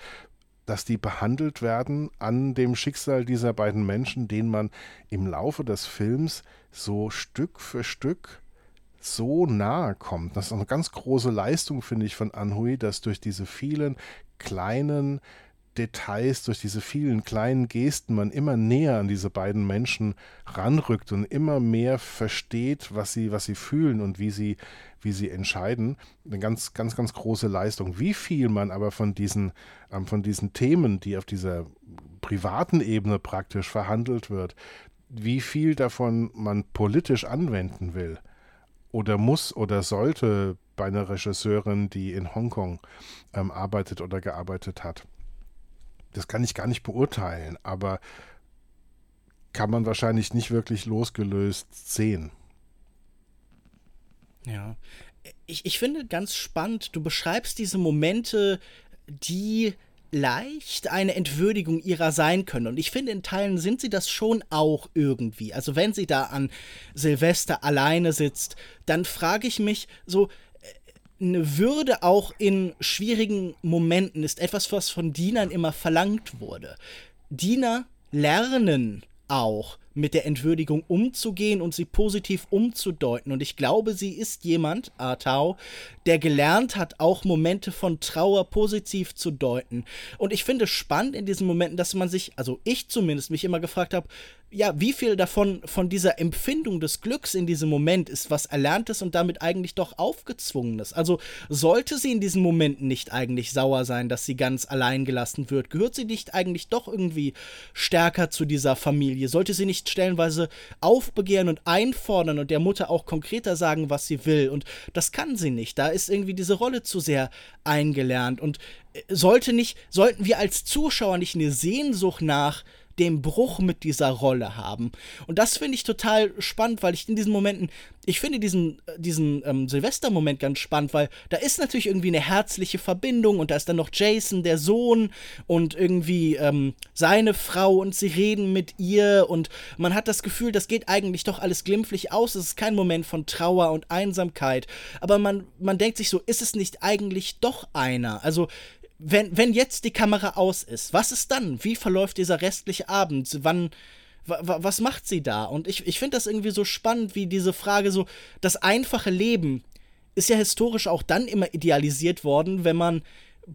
dass die behandelt werden an dem Schicksal dieser beiden Menschen, denen man im Laufe des Films so Stück für Stück so nahe kommt. Das ist eine ganz große Leistung, finde ich, von Anhui, dass durch diese vielen kleinen Details, durch diese vielen kleinen Gesten man immer näher an diese beiden Menschen ranrückt und immer mehr versteht, was sie, was sie fühlen und wie sie, wie sie entscheiden. Eine ganz, ganz, ganz große Leistung. Wie viel man aber von diesen, ähm, von diesen Themen, die auf dieser privaten Ebene praktisch verhandelt wird, wie viel davon man politisch anwenden will oder muss oder sollte bei einer Regisseurin, die in Hongkong ähm, arbeitet oder gearbeitet hat das kann ich gar nicht beurteilen, aber kann man wahrscheinlich nicht wirklich losgelöst sehen. Ja. Ich, ich finde ganz spannend, du beschreibst diese Momente, die leicht eine Entwürdigung ihrer sein können. Und ich finde, in Teilen sind sie das schon auch irgendwie. Also wenn sie da an Silvester alleine sitzt, dann frage ich mich so, eine Würde auch in schwierigen Momenten ist etwas, was von Dienern immer verlangt wurde. Diener lernen auch mit der Entwürdigung umzugehen und sie positiv umzudeuten. Und ich glaube, sie ist jemand, Artau, der gelernt hat, auch Momente von Trauer positiv zu deuten. Und ich finde es spannend in diesen Momenten, dass man sich, also ich zumindest, mich immer gefragt habe, ja, wie viel davon, von dieser Empfindung des Glücks in diesem Moment ist was Erlerntes und damit eigentlich doch Aufgezwungenes? Also sollte sie in diesen Momenten nicht eigentlich sauer sein, dass sie ganz allein gelassen wird? Gehört sie nicht eigentlich doch irgendwie stärker zu dieser Familie? Sollte sie nicht stellenweise aufbegehren und einfordern und der Mutter auch konkreter sagen, was sie will? Und das kann sie nicht. Da ist irgendwie diese Rolle zu sehr eingelernt. Und äh, sollte nicht, sollten wir als Zuschauer nicht eine Sehnsucht nach dem Bruch mit dieser Rolle haben. Und das finde ich total spannend, weil ich in diesen Momenten, ich finde diesen, diesen ähm, Silvester-Moment ganz spannend, weil da ist natürlich irgendwie eine herzliche Verbindung und da ist dann noch Jason, der Sohn und irgendwie ähm, seine Frau und sie reden mit ihr und man hat das Gefühl, das geht eigentlich doch alles glimpflich aus. Es ist kein Moment von Trauer und Einsamkeit. Aber man, man denkt sich so, ist es nicht eigentlich doch einer? Also wenn, wenn jetzt die Kamera aus ist, was ist dann? Wie verläuft dieser restliche Abend? Wann, was macht sie da? Und ich, ich finde das irgendwie so spannend, wie diese Frage so, das einfache Leben ist ja historisch auch dann immer idealisiert worden, wenn man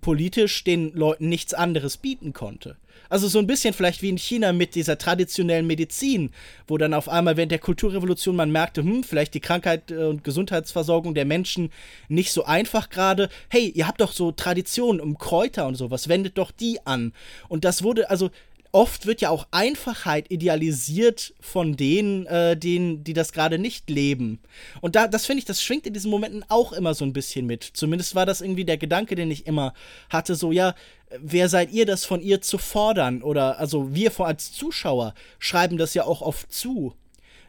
politisch den Leuten nichts anderes bieten konnte. Also so ein bisschen vielleicht wie in China mit dieser traditionellen Medizin, wo dann auf einmal während der Kulturrevolution man merkte, hm, vielleicht die Krankheit äh, und Gesundheitsversorgung der Menschen nicht so einfach gerade. Hey, ihr habt doch so Traditionen um Kräuter und sowas, wendet doch die an. Und das wurde, also oft wird ja auch Einfachheit idealisiert von denen, äh, denen die das gerade nicht leben. Und da, das finde ich, das schwingt in diesen Momenten auch immer so ein bisschen mit. Zumindest war das irgendwie der Gedanke, den ich immer hatte, so, ja, wer seid ihr, das von ihr zu fordern? Oder, also wir als Zuschauer schreiben das ja auch oft zu.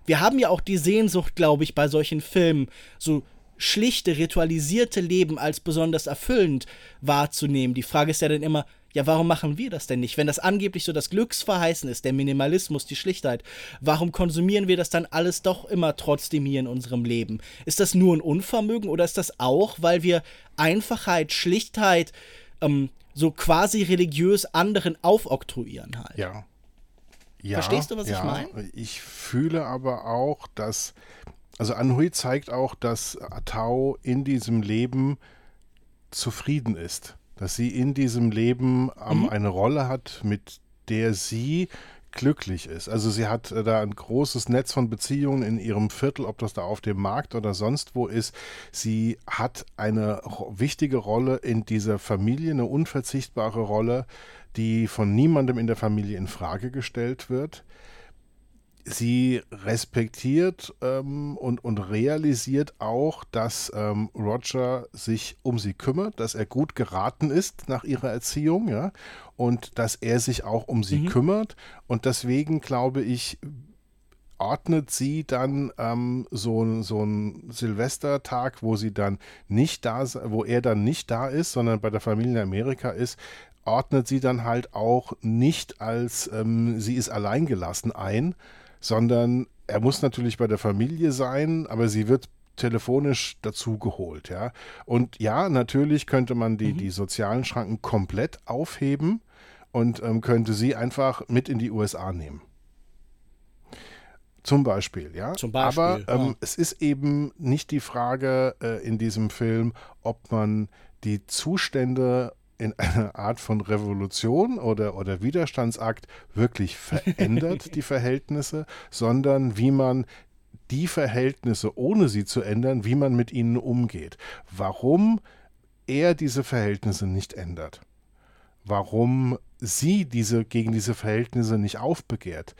Wir haben ja auch die Sehnsucht, glaube ich, bei solchen Filmen, so schlichte, ritualisierte Leben als besonders erfüllend wahrzunehmen. Die Frage ist ja dann immer, ja, warum machen wir das denn nicht? Wenn das angeblich so das Glücksverheißen ist, der Minimalismus, die Schlichtheit, warum konsumieren wir das dann alles doch immer trotzdem hier in unserem Leben? Ist das nur ein Unvermögen oder ist das auch, weil wir Einfachheit, Schlichtheit ähm, so quasi religiös anderen aufoktroyieren halt? Ja. ja Verstehst du, was ja. ich meine? Ich fühle aber auch, dass, also Anhui zeigt auch, dass Atao in diesem Leben zufrieden ist dass sie in diesem Leben ähm, mhm. eine Rolle hat, mit der sie glücklich ist. Also sie hat äh, da ein großes Netz von Beziehungen in ihrem Viertel, ob das da auf dem Markt oder sonst wo ist. Sie hat eine wichtige Rolle in dieser Familie, eine unverzichtbare Rolle, die von niemandem in der Familie in Frage gestellt wird sie respektiert ähm, und, und realisiert auch, dass ähm, Roger sich um sie kümmert, dass er gut geraten ist nach ihrer Erziehung, ja, und dass er sich auch um sie mhm. kümmert. Und deswegen glaube ich, ordnet sie dann ähm, so, so einen Silvestertag, wo sie dann nicht da, wo er dann nicht da ist, sondern bei der Familie in Amerika ist, ordnet sie dann halt auch nicht als ähm, sie ist alleingelassen ein, sondern er muss natürlich bei der Familie sein, aber sie wird telefonisch dazugeholt, ja. Und ja, natürlich könnte man die, mhm. die sozialen Schranken komplett aufheben und ähm, könnte sie einfach mit in die USA nehmen. Zum Beispiel, ja. Zum Beispiel, Aber ähm, ja. es ist eben nicht die Frage äh, in diesem Film, ob man die Zustände in einer Art von Revolution oder, oder Widerstandsakt wirklich verändert, die Verhältnisse, sondern wie man die Verhältnisse, ohne sie zu ändern, wie man mit ihnen umgeht. Warum er diese Verhältnisse nicht ändert. Warum sie diese, gegen diese Verhältnisse nicht aufbegehrt.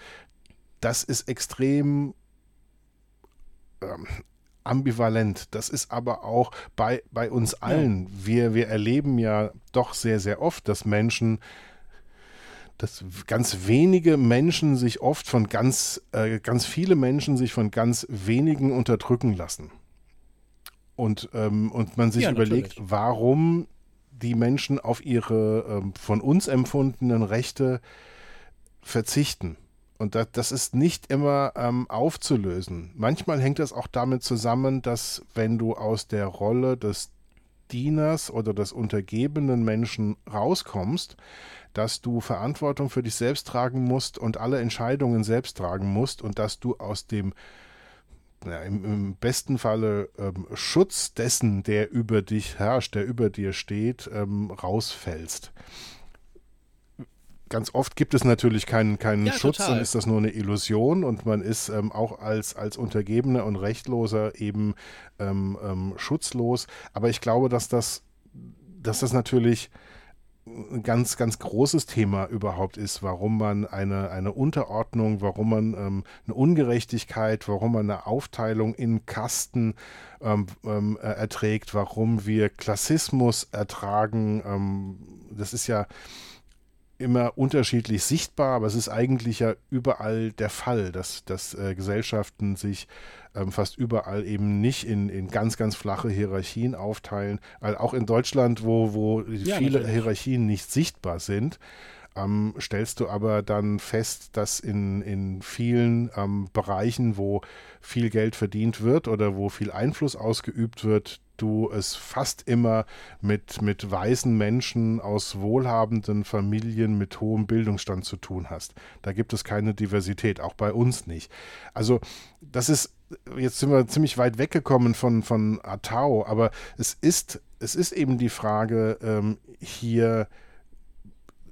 Das ist extrem ähm, ambivalent. Das ist aber auch bei, bei uns allen. Wir, wir erleben ja doch sehr, sehr oft, dass Menschen dass ganz wenige Menschen sich oft von ganz, äh, ganz viele Menschen sich von ganz wenigen unterdrücken lassen. Und, ähm, und man sich ja, überlegt, natürlich. warum die Menschen auf ihre ähm, von uns empfundenen Rechte verzichten. Und das, das ist nicht immer ähm, aufzulösen. Manchmal hängt das auch damit zusammen, dass wenn du aus der Rolle des Dieners oder des untergebenen Menschen rauskommst, dass du Verantwortung für dich selbst tragen musst und alle Entscheidungen selbst tragen musst und dass du aus dem ja, im, im, besten Falle ähm, Schutz dessen, der über dich herrscht, der über dir steht, ähm, rausfällst. Ganz oft gibt es natürlich keinen, keinen ja, Schutz, total. dann ist das nur eine Illusion und man ist ähm, auch als, als Untergebener und Rechtloser eben ähm, ähm, schutzlos. Aber ich glaube, dass das, dass das natürlich ein ganz, ganz großes Thema überhaupt ist, warum man eine, eine Unterordnung, warum man ähm, eine Ungerechtigkeit, warum man eine Aufteilung in Kasten ähm, ähm, äh, erträgt, warum wir Klassismus ertragen. Ähm, das ist ja immer unterschiedlich sichtbar, aber es ist eigentlich ja überall der Fall, dass, dass äh, Gesellschaften sich ähm, fast überall eben nicht in, in ganz, ganz flache Hierarchien aufteilen. Also auch in Deutschland, wo, wo ja, viele natürlich. Hierarchien nicht sichtbar sind, ähm, stellst du aber dann fest, dass in, in vielen ähm, Bereichen, wo viel Geld verdient wird oder wo viel Einfluss ausgeübt wird, du es fast immer mit, mit weißen Menschen aus wohlhabenden Familien mit hohem Bildungsstand zu tun hast. Da gibt es keine Diversität, auch bei uns nicht. Also das ist, jetzt sind wir ziemlich weit weggekommen von, von Atao, aber es ist, es ist eben die Frage ähm, hier,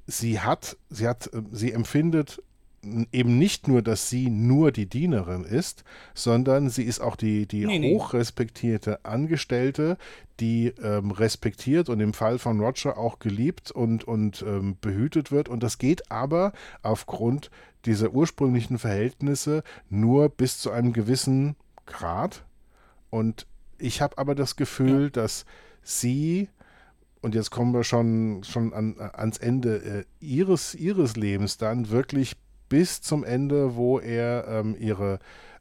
sie hat, sie hat, sie empfindet eben nicht nur, dass sie nur die Dienerin ist, sondern sie ist auch die, die nee, hochrespektierte Angestellte, die ähm, respektiert und im Fall von Roger auch geliebt und, und ähm, behütet wird. Und das geht aber aufgrund dieser ursprünglichen Verhältnisse nur bis zu einem gewissen Grad. Und ich habe aber das Gefühl, ja. dass sie und jetzt kommen wir schon, schon an, ans Ende äh, ihres, ihres Lebens dann wirklich bis zum Ende, wo er ähm, ihre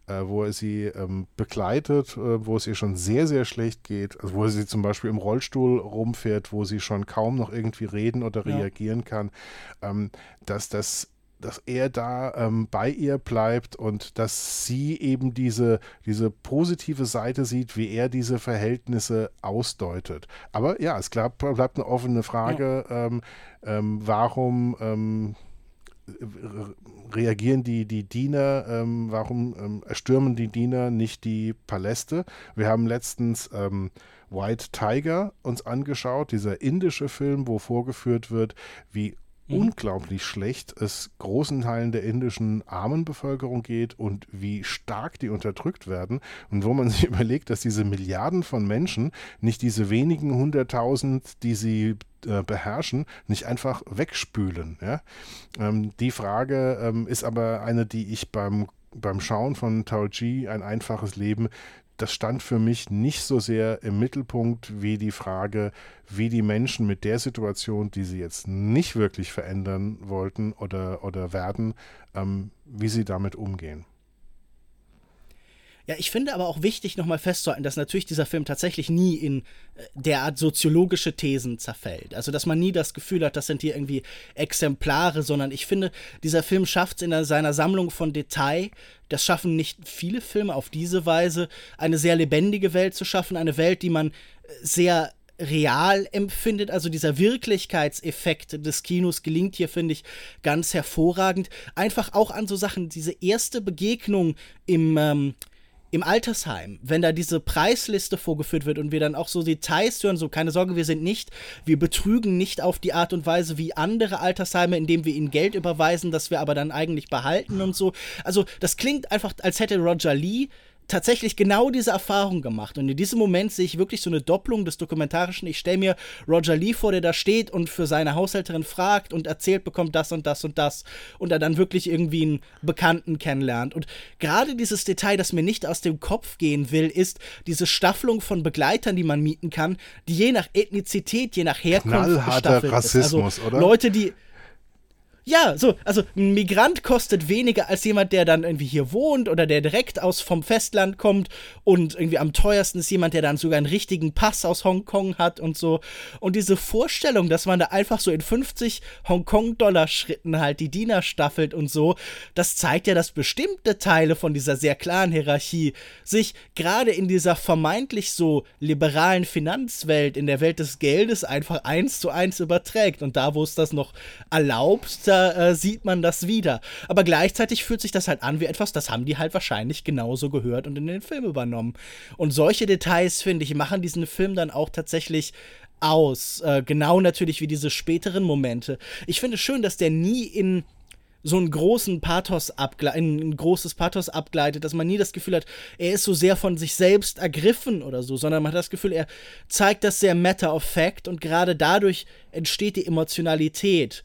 äh, wo er sie ähm, begleitet, äh, wo es ihr schon sehr, sehr schlecht geht, also wo er sie zum Beispiel im Rollstuhl rumfährt, wo sie schon kaum noch irgendwie reden oder ja. reagieren kann, ähm, dass das dass er da ähm, bei ihr bleibt und dass sie eben diese, diese positive Seite sieht, wie er diese Verhältnisse ausdeutet. Aber ja, es bleibt, bleibt eine offene Frage, ja. ähm, ähm, warum ähm, reagieren die, die Diener, ähm, warum ähm, erstürmen die Diener nicht die Paläste? Wir haben letztens ähm, White Tiger uns angeschaut, dieser indische Film, wo vorgeführt wird, wie mhm. unglaublich schlecht es großen Teilen der indischen armen Bevölkerung geht und wie stark die unterdrückt werden und wo man sich überlegt, dass diese Milliarden von Menschen nicht diese wenigen hunderttausend, die sie äh, beherrschen, nicht einfach wegspülen. Ja? Ähm, die Frage ähm, ist aber eine, die ich beim beim Schauen von Tao Ji, ein einfaches Leben, das stand für mich nicht so sehr im Mittelpunkt wie die Frage, wie die Menschen mit der Situation, die sie jetzt nicht wirklich verändern wollten oder, oder werden, ähm, wie sie damit umgehen. Ja, ich finde aber auch wichtig, nochmal festzuhalten, dass natürlich dieser Film tatsächlich nie in äh, derart soziologische Thesen zerfällt. Also, dass man nie das Gefühl hat, das sind hier irgendwie Exemplare, sondern ich finde, dieser Film schafft es in seiner Sammlung von Detail, das schaffen nicht viele Filme auf diese Weise, eine sehr lebendige Welt zu schaffen, eine Welt, die man äh, sehr real empfindet. Also dieser Wirklichkeitseffekt des Kinos gelingt hier, finde ich, ganz hervorragend. Einfach auch an so Sachen, diese erste Begegnung im ähm, im Altersheim, wenn da diese Preisliste vorgeführt wird und wir dann auch so Details hören, so keine Sorge, wir sind nicht, wir betrügen nicht auf die Art und Weise wie andere Altersheime, indem wir ihnen Geld überweisen, das wir aber dann eigentlich behalten und so. Also das klingt einfach, als hätte Roger Lee tatsächlich genau diese Erfahrung gemacht. Und in diesem Moment sehe ich wirklich so eine Doppelung des Dokumentarischen. Ich stelle mir Roger Lee vor, der da steht und für seine Haushälterin fragt und erzählt bekommt das und das und das und er dann wirklich irgendwie einen Bekannten kennenlernt. Und gerade dieses Detail, das mir nicht aus dem Kopf gehen will, ist diese Staffelung von Begleitern, die man mieten kann, die je nach Ethnizität, je nach Herkunft Knallharter Rassismus, ist. Also oder? Leute, die Ja, so, also ein Migrant kostet weniger als jemand, der dann irgendwie hier wohnt oder der direkt aus vom Festland kommt und irgendwie am teuersten ist jemand, der dann sogar einen richtigen Pass aus Hongkong hat und so. Und diese Vorstellung, dass man da einfach so in 50 Hongkong-Dollar-Schritten halt die Diener staffelt und so, das zeigt ja, dass bestimmte Teile von dieser sehr klaren Hierarchie sich gerade in dieser vermeintlich so liberalen Finanzwelt, in der Welt des Geldes einfach eins zu eins überträgt. Und da, wo es das noch erlaubt, da äh, sieht man das wieder. Aber gleichzeitig fühlt sich das halt an wie etwas, das haben die halt wahrscheinlich genauso gehört und in den Film übernommen. Und solche Details, finde ich, machen diesen Film dann auch tatsächlich aus. Äh, genau natürlich wie diese späteren Momente. Ich finde schön, dass der nie in so einen großen Pathos ein großes Pathos abgleitet, dass man nie das Gefühl hat, er ist so sehr von sich selbst ergriffen oder so, sondern man hat das Gefühl, er zeigt das sehr matter of fact und gerade dadurch entsteht die Emotionalität.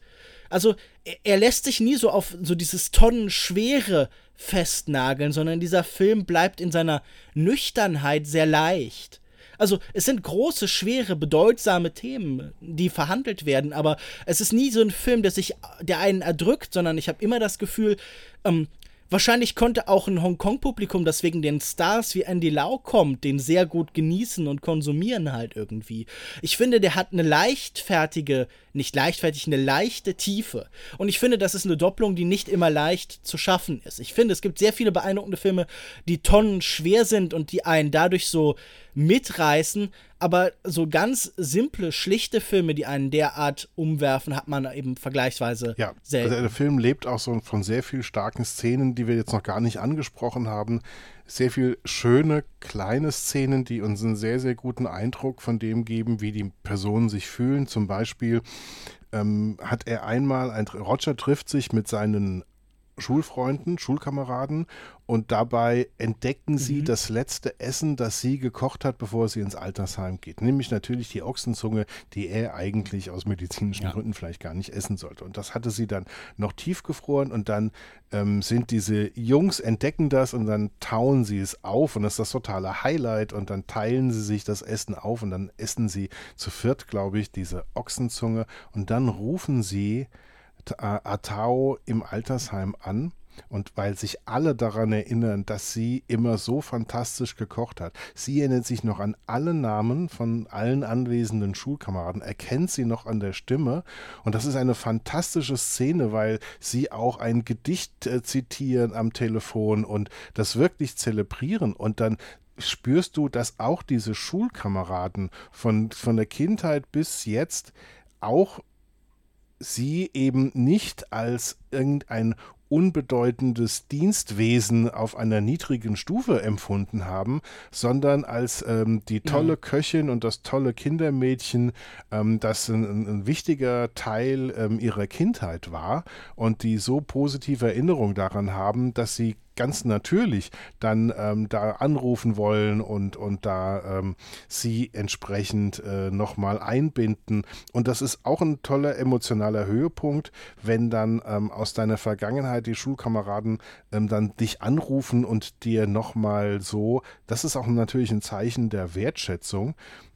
Also er lässt sich nie so auf so dieses Tonnenschwere festnageln, sondern dieser Film bleibt in seiner Nüchternheit sehr leicht. Also es sind große, schwere, bedeutsame Themen, die verhandelt werden, aber es ist nie so ein Film, der sich, der einen erdrückt, sondern ich habe immer das Gefühl, ähm, Wahrscheinlich konnte auch ein Hongkong-Publikum, das wegen den Stars wie Andy Lau kommt, den sehr gut genießen und konsumieren halt irgendwie. Ich finde, der hat eine leichtfertige, nicht leichtfertig, eine leichte Tiefe. Und ich finde, das ist eine Doppelung, die nicht immer leicht zu schaffen ist. Ich finde, es gibt sehr viele beeindruckende Filme, die tonnen schwer sind und die einen dadurch so mitreißen, aber so ganz simple, schlichte Filme, die einen derart umwerfen, hat man eben vergleichsweise ja, selten. Also der Film lebt auch so von sehr vielen starken Szenen, die wir jetzt noch gar nicht angesprochen haben. Sehr viel schöne, kleine Szenen, die uns einen sehr, sehr guten Eindruck von dem geben, wie die Personen sich fühlen. Zum Beispiel ähm, hat er einmal, ein, Roger trifft sich mit seinen Schulfreunden, Schulkameraden und dabei entdecken sie mhm. das letzte Essen, das sie gekocht hat, bevor sie ins Altersheim geht. Nämlich natürlich die Ochsenzunge, die er eigentlich aus medizinischen ja. Gründen vielleicht gar nicht essen sollte. Und das hatte sie dann noch tiefgefroren und dann ähm, sind diese Jungs, entdecken das und dann tauen sie es auf und das ist das totale Highlight und dann teilen sie sich das Essen auf und dann essen sie zu viert, glaube ich, diese Ochsenzunge und dann rufen sie Atao im Altersheim an. Und weil sich alle daran erinnern, dass sie immer so fantastisch gekocht hat. Sie erinnert sich noch an alle Namen von allen anwesenden Schulkameraden, erkennt sie noch an der Stimme. Und das ist eine fantastische Szene, weil sie auch ein Gedicht äh, zitieren am Telefon und das wirklich zelebrieren. Und dann spürst du, dass auch diese Schulkameraden von, von der Kindheit bis jetzt auch sie eben nicht als irgendein unbedeutendes Dienstwesen auf einer niedrigen Stufe empfunden haben, sondern als ähm, die tolle Köchin und das tolle Kindermädchen, ähm, das ein, ein, wichtiger Teil ähm, ihrer Kindheit war und die so positive Erinnerung daran haben, dass sie ganz natürlich dann ähm, da anrufen wollen und, und da ähm, sie entsprechend äh, nochmal einbinden. Und das ist auch ein toller emotionaler Höhepunkt, wenn dann ähm, aus deiner Vergangenheit die Schulkameraden ähm, dann dich anrufen und dir nochmal so, das ist auch natürlich ein Zeichen der Wertschätzung.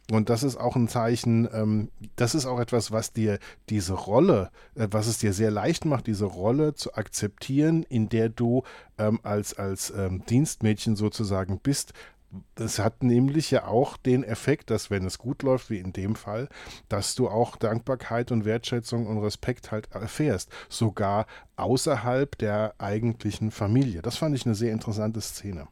Und das ist auch ein Zeichen, ähm, das ist auch etwas, was dir diese Rolle, äh, was es dir sehr leicht macht, diese Rolle zu akzeptieren, in der du ähm, als, als ähm, Dienstmädchen sozusagen bist. Das hat nämlich ja auch den Effekt, dass wenn es gut läuft, wie in dem Fall, dass du auch Dankbarkeit und Wertschätzung und Respekt halt erfährst, sogar außerhalb der eigentlichen Familie. Das fand ich eine sehr interessante Szene.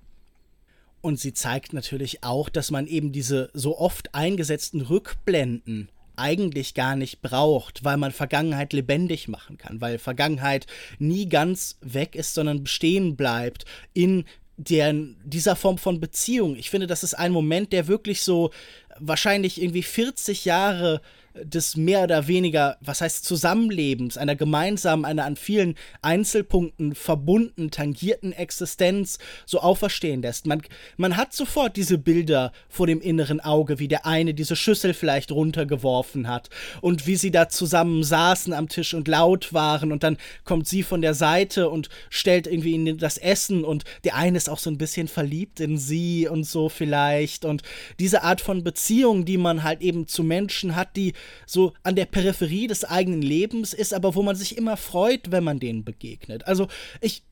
Und sie zeigt natürlich auch, dass man eben diese so oft eingesetzten Rückblenden eigentlich gar nicht braucht, weil man Vergangenheit lebendig machen kann, weil Vergangenheit nie ganz weg ist, sondern bestehen bleibt in der, dieser Form von Beziehung. Ich finde, das ist ein Moment, der wirklich so wahrscheinlich irgendwie 40 Jahre des mehr oder weniger, was heißt Zusammenlebens, einer gemeinsamen, einer an vielen Einzelpunkten verbunden, tangierten Existenz so auferstehen lässt. Man, man hat sofort diese Bilder vor dem inneren Auge, wie der eine diese Schüssel vielleicht runtergeworfen hat und wie sie da zusammen saßen am Tisch und laut waren und dann kommt sie von der Seite und stellt irgendwie ihnen das Essen und der eine ist auch so ein bisschen verliebt in sie und so vielleicht und diese Art von Beziehung Beziehung, die man halt eben zu Menschen hat, die so an der Peripherie des eigenen Lebens ist, aber wo man sich immer freut, wenn man denen begegnet. Also ich,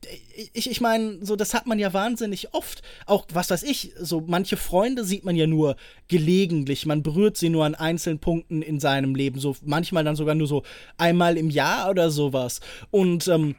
ich, ich meine, so das hat man ja wahnsinnig oft. Auch was weiß ich, so manche Freunde sieht man ja nur gelegentlich. Man berührt sie nur an einzelnen Punkten in seinem Leben. So manchmal dann sogar nur so einmal im Jahr oder sowas. Und ähm,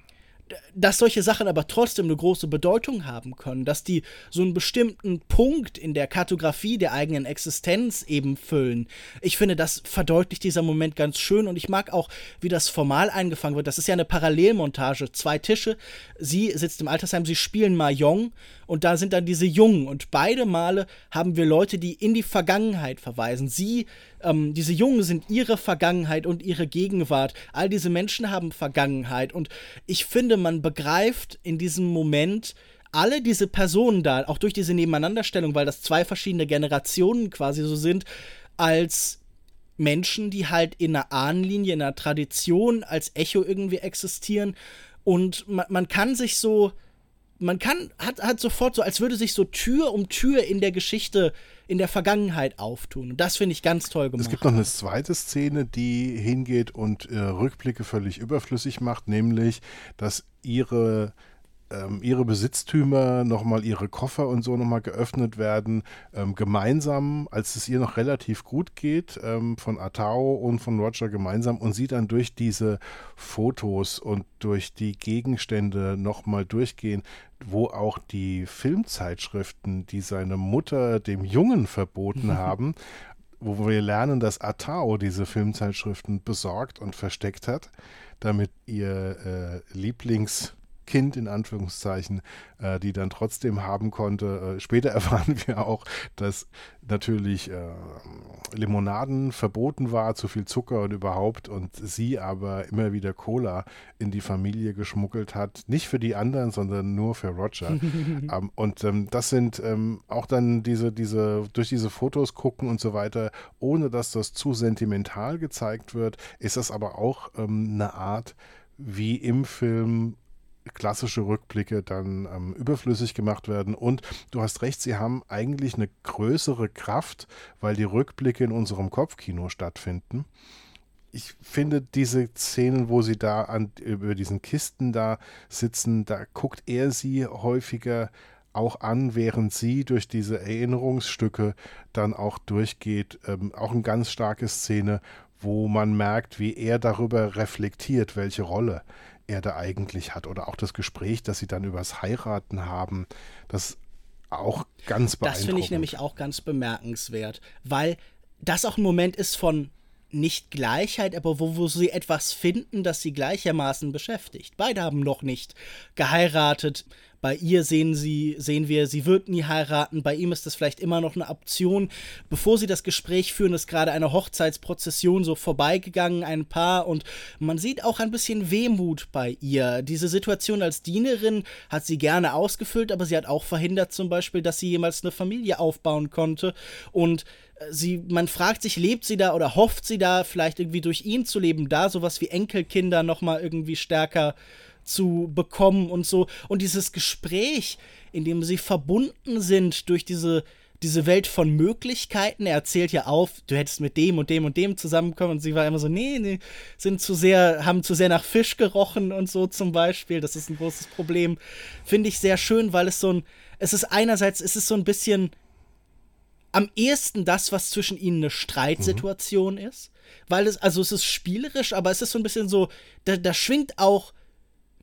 dass solche Sachen aber trotzdem eine große Bedeutung haben können, dass die so einen bestimmten Punkt in der Kartografie der eigenen Existenz eben füllen. Ich finde, das verdeutlicht dieser Moment ganz schön und ich mag auch, wie das formal eingefangen wird. Das ist ja eine Parallelmontage. Zwei Tische, sie sitzt im Altersheim, sie spielen Mahjong und da sind dann diese Jungen und beide Male haben wir Leute, die in die Vergangenheit verweisen. Sie ähm, diese Jungen sind ihre Vergangenheit und ihre Gegenwart. All diese Menschen haben Vergangenheit. Und ich finde, man begreift in diesem Moment, alle diese Personen da, auch durch diese Nebeneinanderstellung, weil das zwei verschiedene Generationen quasi so sind, als Menschen, die halt in einer Ahnenlinie, in einer Tradition als Echo irgendwie existieren. Und man, man kann sich so, man kann, hat, hat sofort so, als würde sich so Tür um Tür in der Geschichte, in der Vergangenheit auftun. Und das finde ich ganz toll gemacht. Es gibt noch eine zweite Szene, die hingeht und äh, Rückblicke völlig überflüssig macht, nämlich, dass ihre ähm, ihre Besitztümer, nochmal ihre Koffer und so nochmal geöffnet werden, ähm, gemeinsam, als es ihr noch relativ gut geht, ähm, von Atao und von Roger gemeinsam und sie dann durch diese Fotos und durch die Gegenstände nochmal durchgehen, wo auch die Filmzeitschriften, die seine Mutter dem Jungen verboten haben, wo wir lernen, dass Atao diese Filmzeitschriften besorgt und versteckt hat, damit ihr äh, Lieblings Kind in Anführungszeichen, äh, die dann trotzdem haben konnte. Äh, später erfahren wir auch, dass natürlich äh, Limonaden verboten war, zu viel Zucker und überhaupt und sie aber immer wieder Cola in die Familie geschmuggelt hat. Nicht für die anderen, sondern nur für Roger. ähm, und ähm, das sind ähm, auch dann diese, diese, durch diese Fotos gucken und so weiter, ohne dass das zu sentimental gezeigt wird, ist das aber auch ähm, eine Art, wie im Film klassische Rückblicke dann ähm, überflüssig gemacht werden. Und du hast recht, sie haben eigentlich eine größere Kraft, weil die Rückblicke in unserem Kopfkino stattfinden. Ich finde diese Szenen, wo sie da an, über diesen Kisten da sitzen, da guckt er sie häufiger auch an, während sie durch diese Erinnerungsstücke dann auch durchgeht. Ähm, auch eine ganz starke Szene, wo man merkt, wie er darüber reflektiert, welche Rolle er da eigentlich hat. Oder auch das Gespräch, das sie dann übers Heiraten haben, das auch ganz beeindruckend. Das finde ich nämlich auch ganz bemerkenswert, weil das auch ein Moment ist von nicht Gleichheit, aber wo, wo sie etwas finden, das sie gleichermaßen beschäftigt. Beide haben noch nicht geheiratet. Bei ihr sehen, sie, sehen wir, sie wird nie heiraten. Bei ihm ist das vielleicht immer noch eine Option. Bevor sie das Gespräch führen, ist gerade eine Hochzeitsprozession so vorbeigegangen, ein Paar. Und man sieht auch ein bisschen Wehmut bei ihr. Diese Situation als Dienerin hat sie gerne ausgefüllt, aber sie hat auch verhindert zum Beispiel, dass sie jemals eine Familie aufbauen konnte. Und sie, man fragt sich, lebt sie da oder hofft sie da vielleicht irgendwie durch ihn zu leben, da sowas wie Enkelkinder nochmal irgendwie stärker zu bekommen und so. Und dieses Gespräch, in dem sie verbunden sind durch diese, diese Welt von Möglichkeiten. Er erzählt ja auf, du hättest mit dem und dem und dem zusammenkommen und sie war immer so, nee, nee, sind zu sehr, haben zu sehr nach Fisch gerochen und so zum Beispiel. Das ist ein großes Problem. Finde ich sehr schön, weil es so ein, es ist einerseits, es ist so ein bisschen am ehesten das, was zwischen ihnen eine Streitsituation mhm. ist. Weil es, also es ist spielerisch, aber es ist so ein bisschen so, da, da schwingt auch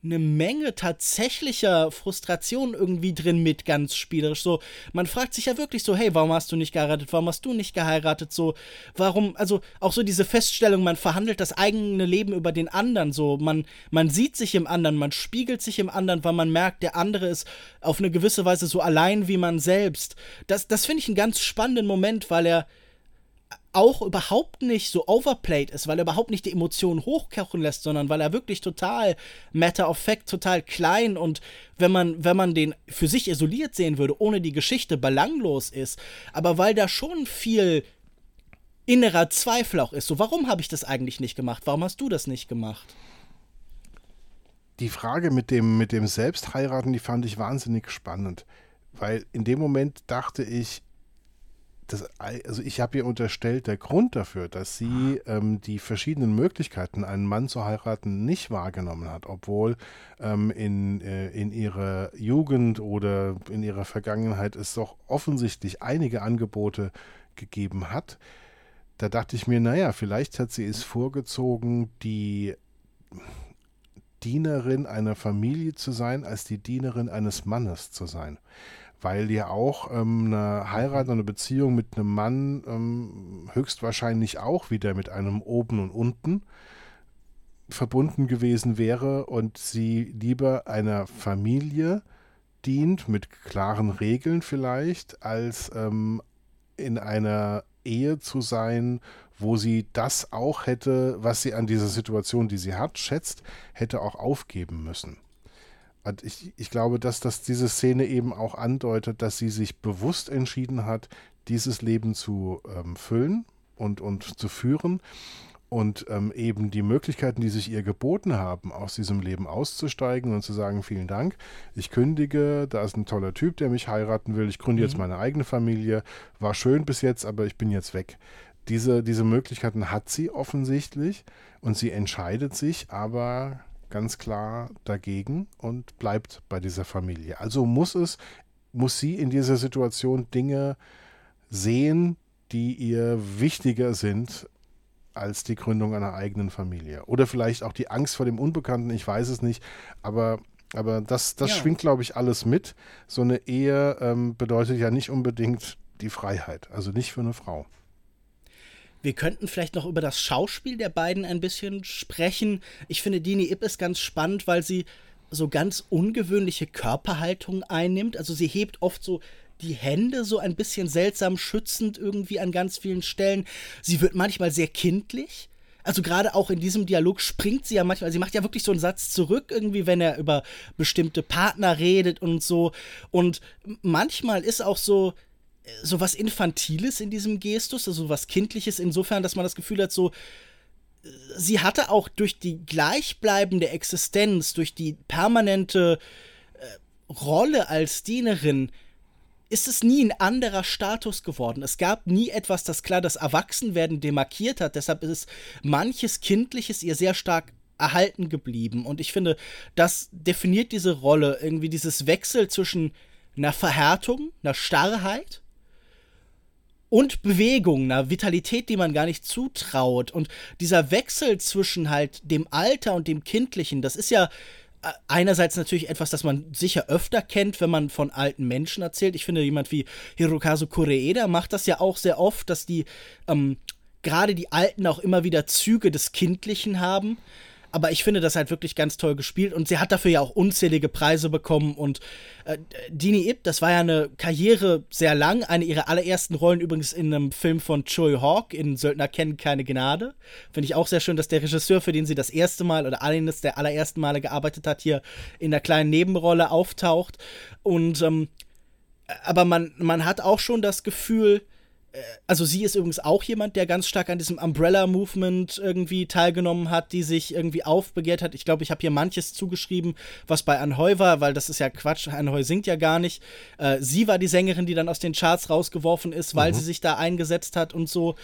eine Menge tatsächlicher Frustration irgendwie drin mit, ganz spielerisch. So, man fragt sich ja wirklich so, hey, warum hast du nicht geheiratet? Warum hast du nicht geheiratet? So, warum, also auch so diese Feststellung, man verhandelt das eigene Leben über den anderen. So, man, man sieht sich im anderen, man spiegelt sich im anderen, weil man merkt, der andere ist auf eine gewisse Weise so allein wie man selbst. Das, das finde ich einen ganz spannenden Moment, weil er auch überhaupt nicht so overplayed ist, weil er überhaupt nicht die Emotionen hochkochen lässt, sondern weil er wirklich total matter of fact, total klein und wenn man, wenn man den für sich isoliert sehen würde, ohne die Geschichte belanglos ist, aber weil da schon viel innerer Zweifel auch ist. So, warum habe ich das eigentlich nicht gemacht? Warum hast du das nicht gemacht? Die Frage mit dem, mit dem Selbstheiraten, die fand ich wahnsinnig spannend, weil in dem Moment dachte ich, das, also ich habe ihr unterstellt, der Grund dafür, dass sie ähm, die verschiedenen Möglichkeiten, einen Mann zu heiraten, nicht wahrgenommen hat, obwohl ähm, in, äh, in ihrer Jugend oder in ihrer Vergangenheit es doch offensichtlich einige Angebote gegeben hat. Da dachte ich mir, naja, vielleicht hat sie es vorgezogen, die Dienerin einer Familie zu sein, als die Dienerin eines Mannes zu sein weil ja auch ähm, eine Heirat oder eine Beziehung mit einem Mann ähm, höchstwahrscheinlich auch wieder mit einem Oben und Unten verbunden gewesen wäre und sie lieber einer Familie dient, mit klaren Regeln vielleicht, als ähm, in einer Ehe zu sein, wo sie das auch hätte, was sie an dieser Situation, die sie hat, schätzt, hätte auch aufgeben müssen. Und ich, ich glaube, dass das diese Szene eben auch andeutet, dass sie sich bewusst entschieden hat, dieses Leben zu ähm, füllen und, und zu führen und ähm, eben die Möglichkeiten, die sich ihr geboten haben, aus diesem Leben auszusteigen und zu sagen, vielen Dank, ich kündige, da ist ein toller Typ, der mich heiraten will, ich gründe mhm. jetzt meine eigene Familie, war schön bis jetzt, aber ich bin jetzt weg. Diese, diese Möglichkeiten hat sie offensichtlich und sie entscheidet sich aber ganz klar dagegen und bleibt bei dieser Familie. Also muss es, muss sie in dieser Situation Dinge sehen, die ihr wichtiger sind als die Gründung einer eigenen Familie. Oder vielleicht auch die Angst vor dem Unbekannten, ich weiß es nicht, aber aber das, das ja. schwingt, glaube ich, alles mit. So eine Ehe ähm, bedeutet ja nicht unbedingt die Freiheit, also nicht für eine Frau. Wir könnten vielleicht noch über das Schauspiel der beiden ein bisschen sprechen. Ich finde, Dini Ip ist ganz spannend, weil sie so ganz ungewöhnliche Körperhaltung einnimmt. Also sie hebt oft so die Hände so ein bisschen seltsam schützend irgendwie an ganz vielen Stellen. Sie wird manchmal sehr kindlich. Also gerade auch in diesem Dialog springt sie ja manchmal, sie macht ja wirklich so einen Satz zurück irgendwie, wenn er über bestimmte Partner redet und so. Und manchmal ist auch so, so was Infantiles in diesem Gestus, also was Kindliches insofern, dass man das Gefühl hat, so, sie hatte auch durch die gleichbleibende Existenz, durch die permanente äh, Rolle als Dienerin, ist es nie ein anderer Status geworden. Es gab nie etwas, das klar das Erwachsenwerden demarkiert hat. Deshalb ist manches Kindliches ihr sehr stark erhalten geblieben. Und ich finde, das definiert diese Rolle, irgendwie dieses Wechsel zwischen einer Verhärtung, einer Starrheit und Bewegung, einer Vitalität, die man gar nicht zutraut. Und dieser Wechsel zwischen halt dem Alter und dem Kindlichen, das ist ja äh, einerseits natürlich etwas, das man sicher öfter kennt, wenn man von alten Menschen erzählt. Ich finde, jemand wie Hirokazu Koreeda macht das ja auch sehr oft, dass die ähm, gerade die Alten auch immer wieder Züge des Kindlichen haben. Aber ich finde das halt wirklich ganz toll gespielt und sie hat dafür ja auch unzählige Preise bekommen. Und äh, Dini Ip, das war ja eine Karriere sehr lang. Eine ihrer allerersten Rollen übrigens in einem Film von Choi Hawk in Söldner kennen keine Gnade. Finde ich auch sehr schön, dass der Regisseur, für den sie das erste Mal oder eines der allerersten Male gearbeitet hat, hier in der kleinen Nebenrolle auftaucht. Und ähm, aber man, man hat auch schon das Gefühl, also sie ist übrigens auch jemand, der ganz stark an diesem Umbrella-Movement irgendwie teilgenommen hat, die sich irgendwie aufbegehrt hat. Ich glaube, ich habe hier manches zugeschrieben, was bei Anheu war, weil das ist ja Quatsch, Anheu singt ja gar nicht. Äh, sie war die Sängerin, die dann aus den Charts rausgeworfen ist, weil mhm. sie sich da eingesetzt hat und so.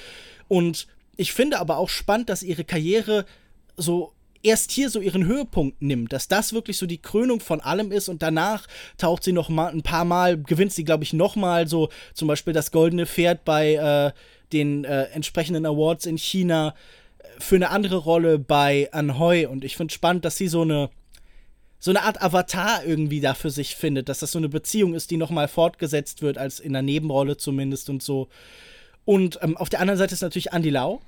Und ich finde aber auch spannend, dass ihre Karriere so erst hier so ihren Höhepunkt nimmt, dass das wirklich so die Krönung von allem ist und danach taucht sie noch mal ein paar Mal, gewinnt sie, glaube ich, noch mal so zum Beispiel das Goldene Pferd bei äh, den äh, entsprechenden Awards in China äh, für eine andere Rolle bei Anhoi und ich finde spannend, dass sie so eine so eine Art Avatar irgendwie da für sich findet, dass das so eine Beziehung ist, die noch mal fortgesetzt wird, als in der Nebenrolle zumindest und so. Und ähm, auf der anderen Seite ist natürlich Andy Lau,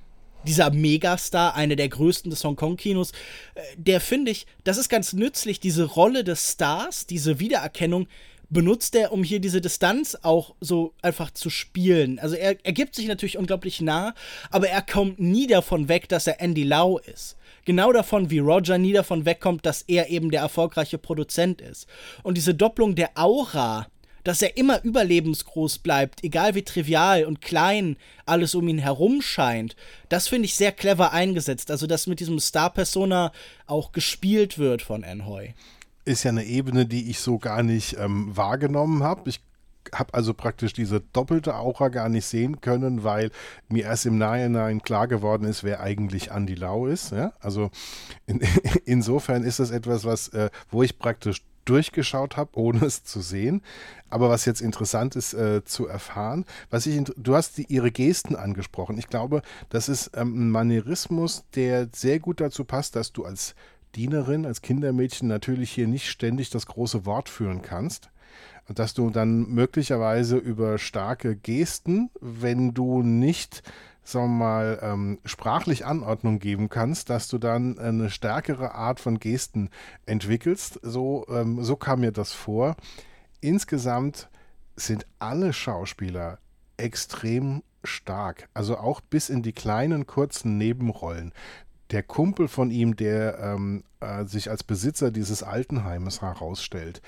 dieser Megastar, einer der größten des Hongkong-Kinos, äh, der finde ich, das ist ganz nützlich, diese Rolle des Stars, diese Wiedererkennung, benutzt er, um hier diese Distanz auch so einfach zu spielen. Also er, er gibt sich natürlich unglaublich nah, aber er kommt nie davon weg, dass er Andy Lau ist. Genau davon, wie Roger nie davon wegkommt, dass er eben der erfolgreiche Produzent ist. Und diese Doppelung der Aura, dass er immer überlebensgroß bleibt, egal wie trivial und klein alles um ihn herum scheint, das finde ich sehr clever eingesetzt. Also, dass mit diesem Star-Persona auch gespielt wird von Anhoy. Ist ja eine Ebene, die ich so gar nicht ähm, wahrgenommen habe. Ich habe also praktisch diese doppelte Aura gar nicht sehen können, weil mir erst im Nachhinein klar geworden ist, wer eigentlich Andy Lau ist. Ja? Also in, insofern ist das etwas, was, äh, wo ich praktisch durchgeschaut habe, ohne es zu sehen. Aber was jetzt interessant ist äh, zu erfahren, was ich, du hast die, ihre Gesten angesprochen. Ich glaube, das ist ähm, ein Manierismus, der sehr gut dazu passt, dass du als Dienerin, als Kindermädchen natürlich hier nicht ständig das große Wort führen kannst. Und dass du dann möglicherweise über starke Gesten, wenn du nicht sagen wir mal, ähm, sprachlich Anordnung geben kannst, dass du dann eine stärkere Art von Gesten entwickelst. So, ähm, so kam mir das vor. Insgesamt sind alle Schauspieler extrem stark. Also auch bis in die kleinen, kurzen Nebenrollen. Der Kumpel von ihm, der ähm, äh, sich als Besitzer dieses Altenheimes herausstellt,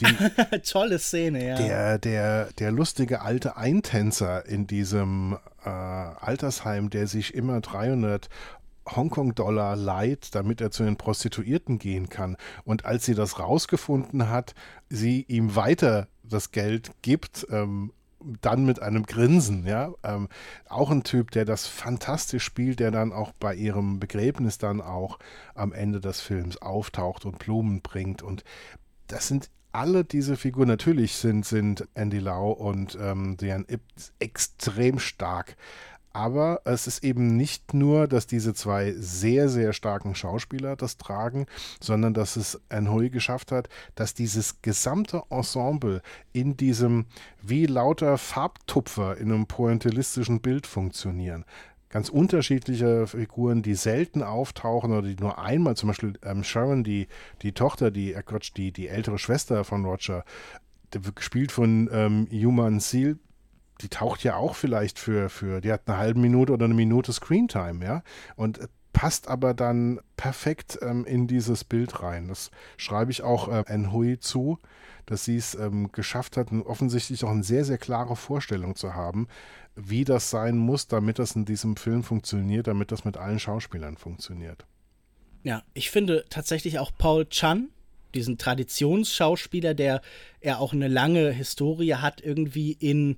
die, Tolle Szene, ja. Der, der, der lustige alte Eintänzer in diesem äh, Altersheim, der sich immer 300 Hongkong-Dollar leiht, damit er zu den Prostituierten gehen kann. Und als sie das rausgefunden hat, sie ihm weiter das Geld gibt, ähm, dann mit einem Grinsen, ja. Ähm, auch ein Typ, der das fantastisch spielt, der dann auch bei ihrem Begräbnis dann auch am Ende des Films auftaucht und Blumen bringt. Und das sind alle diese Figuren, natürlich sind, sind Andy Lau und ähm, Diane Ip extrem stark. Aber es ist eben nicht nur, dass diese zwei sehr, sehr starken Schauspieler das tragen, sondern dass es Anhui geschafft hat, dass dieses gesamte Ensemble in diesem wie lauter Farbtupfer in einem pointillistischen Bild funktionieren ganz unterschiedliche Figuren, die selten auftauchen oder die nur einmal, zum Beispiel ähm, Sharon, die, die Tochter, die, äh Quatsch, die, die ältere Schwester von Roger, gespielt von ähm, Human Seal, die taucht ja auch vielleicht für, für, die hat eine halbe Minute oder eine Minute Screentime, ja, und äh, passt aber dann perfekt ähm, in dieses Bild rein. Das schreibe ich auch äh, Hui zu, dass sie es ähm, geschafft hat, offensichtlich auch eine sehr, sehr klare Vorstellung zu haben, wie das sein muss, damit das in diesem Film funktioniert, damit das mit allen Schauspielern funktioniert. Ja, ich finde tatsächlich auch Paul Chan, diesen Traditionsschauspieler, der er auch eine lange Historie hat, irgendwie in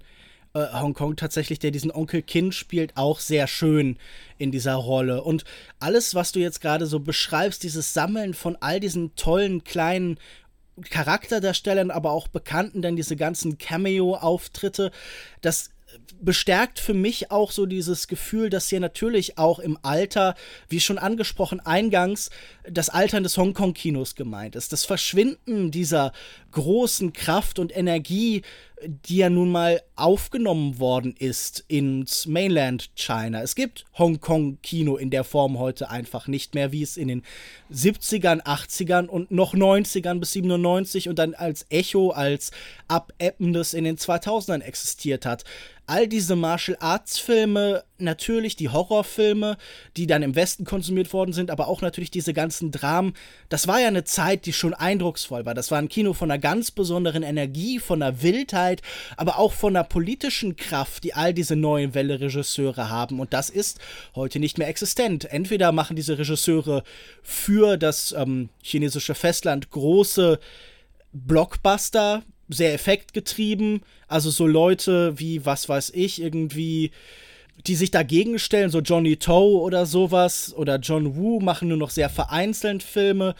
äh, Hongkong tatsächlich, der diesen Onkel Kin spielt, auch sehr schön in dieser Rolle. Und alles, was du jetzt gerade so beschreibst, dieses Sammeln von all diesen tollen kleinen Charakterdarstellern, aber auch Bekannten, dann diese ganzen Cameo-Auftritte, das bestärkt für mich auch so dieses Gefühl, dass hier natürlich auch im Alter, wie schon angesprochen eingangs, das Altern des Hongkong-Kinos gemeint ist. Das Verschwinden dieser großen Kraft und Energie, die ja nun mal aufgenommen worden ist ins Mainland China. Es gibt Hongkong-Kino in der Form heute einfach nicht mehr, wie es in den 70ern, 80ern und noch 90ern bis 97 und dann als Echo, als abebbendes in den 2000ern existiert hat all diese Martial Arts Filme, natürlich die Horrorfilme, die dann im Westen konsumiert worden sind, aber auch natürlich diese ganzen Dramen. Das war ja eine Zeit, die schon eindrucksvoll war. Das war ein Kino von einer ganz besonderen Energie, von einer Wildheit, aber auch von einer politischen Kraft, die all diese neuen Welle Regisseure haben. Und das ist heute nicht mehr existent. Entweder machen diese Regisseure für das ähm, chinesische Festland große Blockbuster, sehr effektgetrieben. Also so Leute wie, was weiß ich, irgendwie, die sich dagegen stellen, so Johnny Toe oder sowas oder John Woo machen nur noch sehr vereinzelt Filme.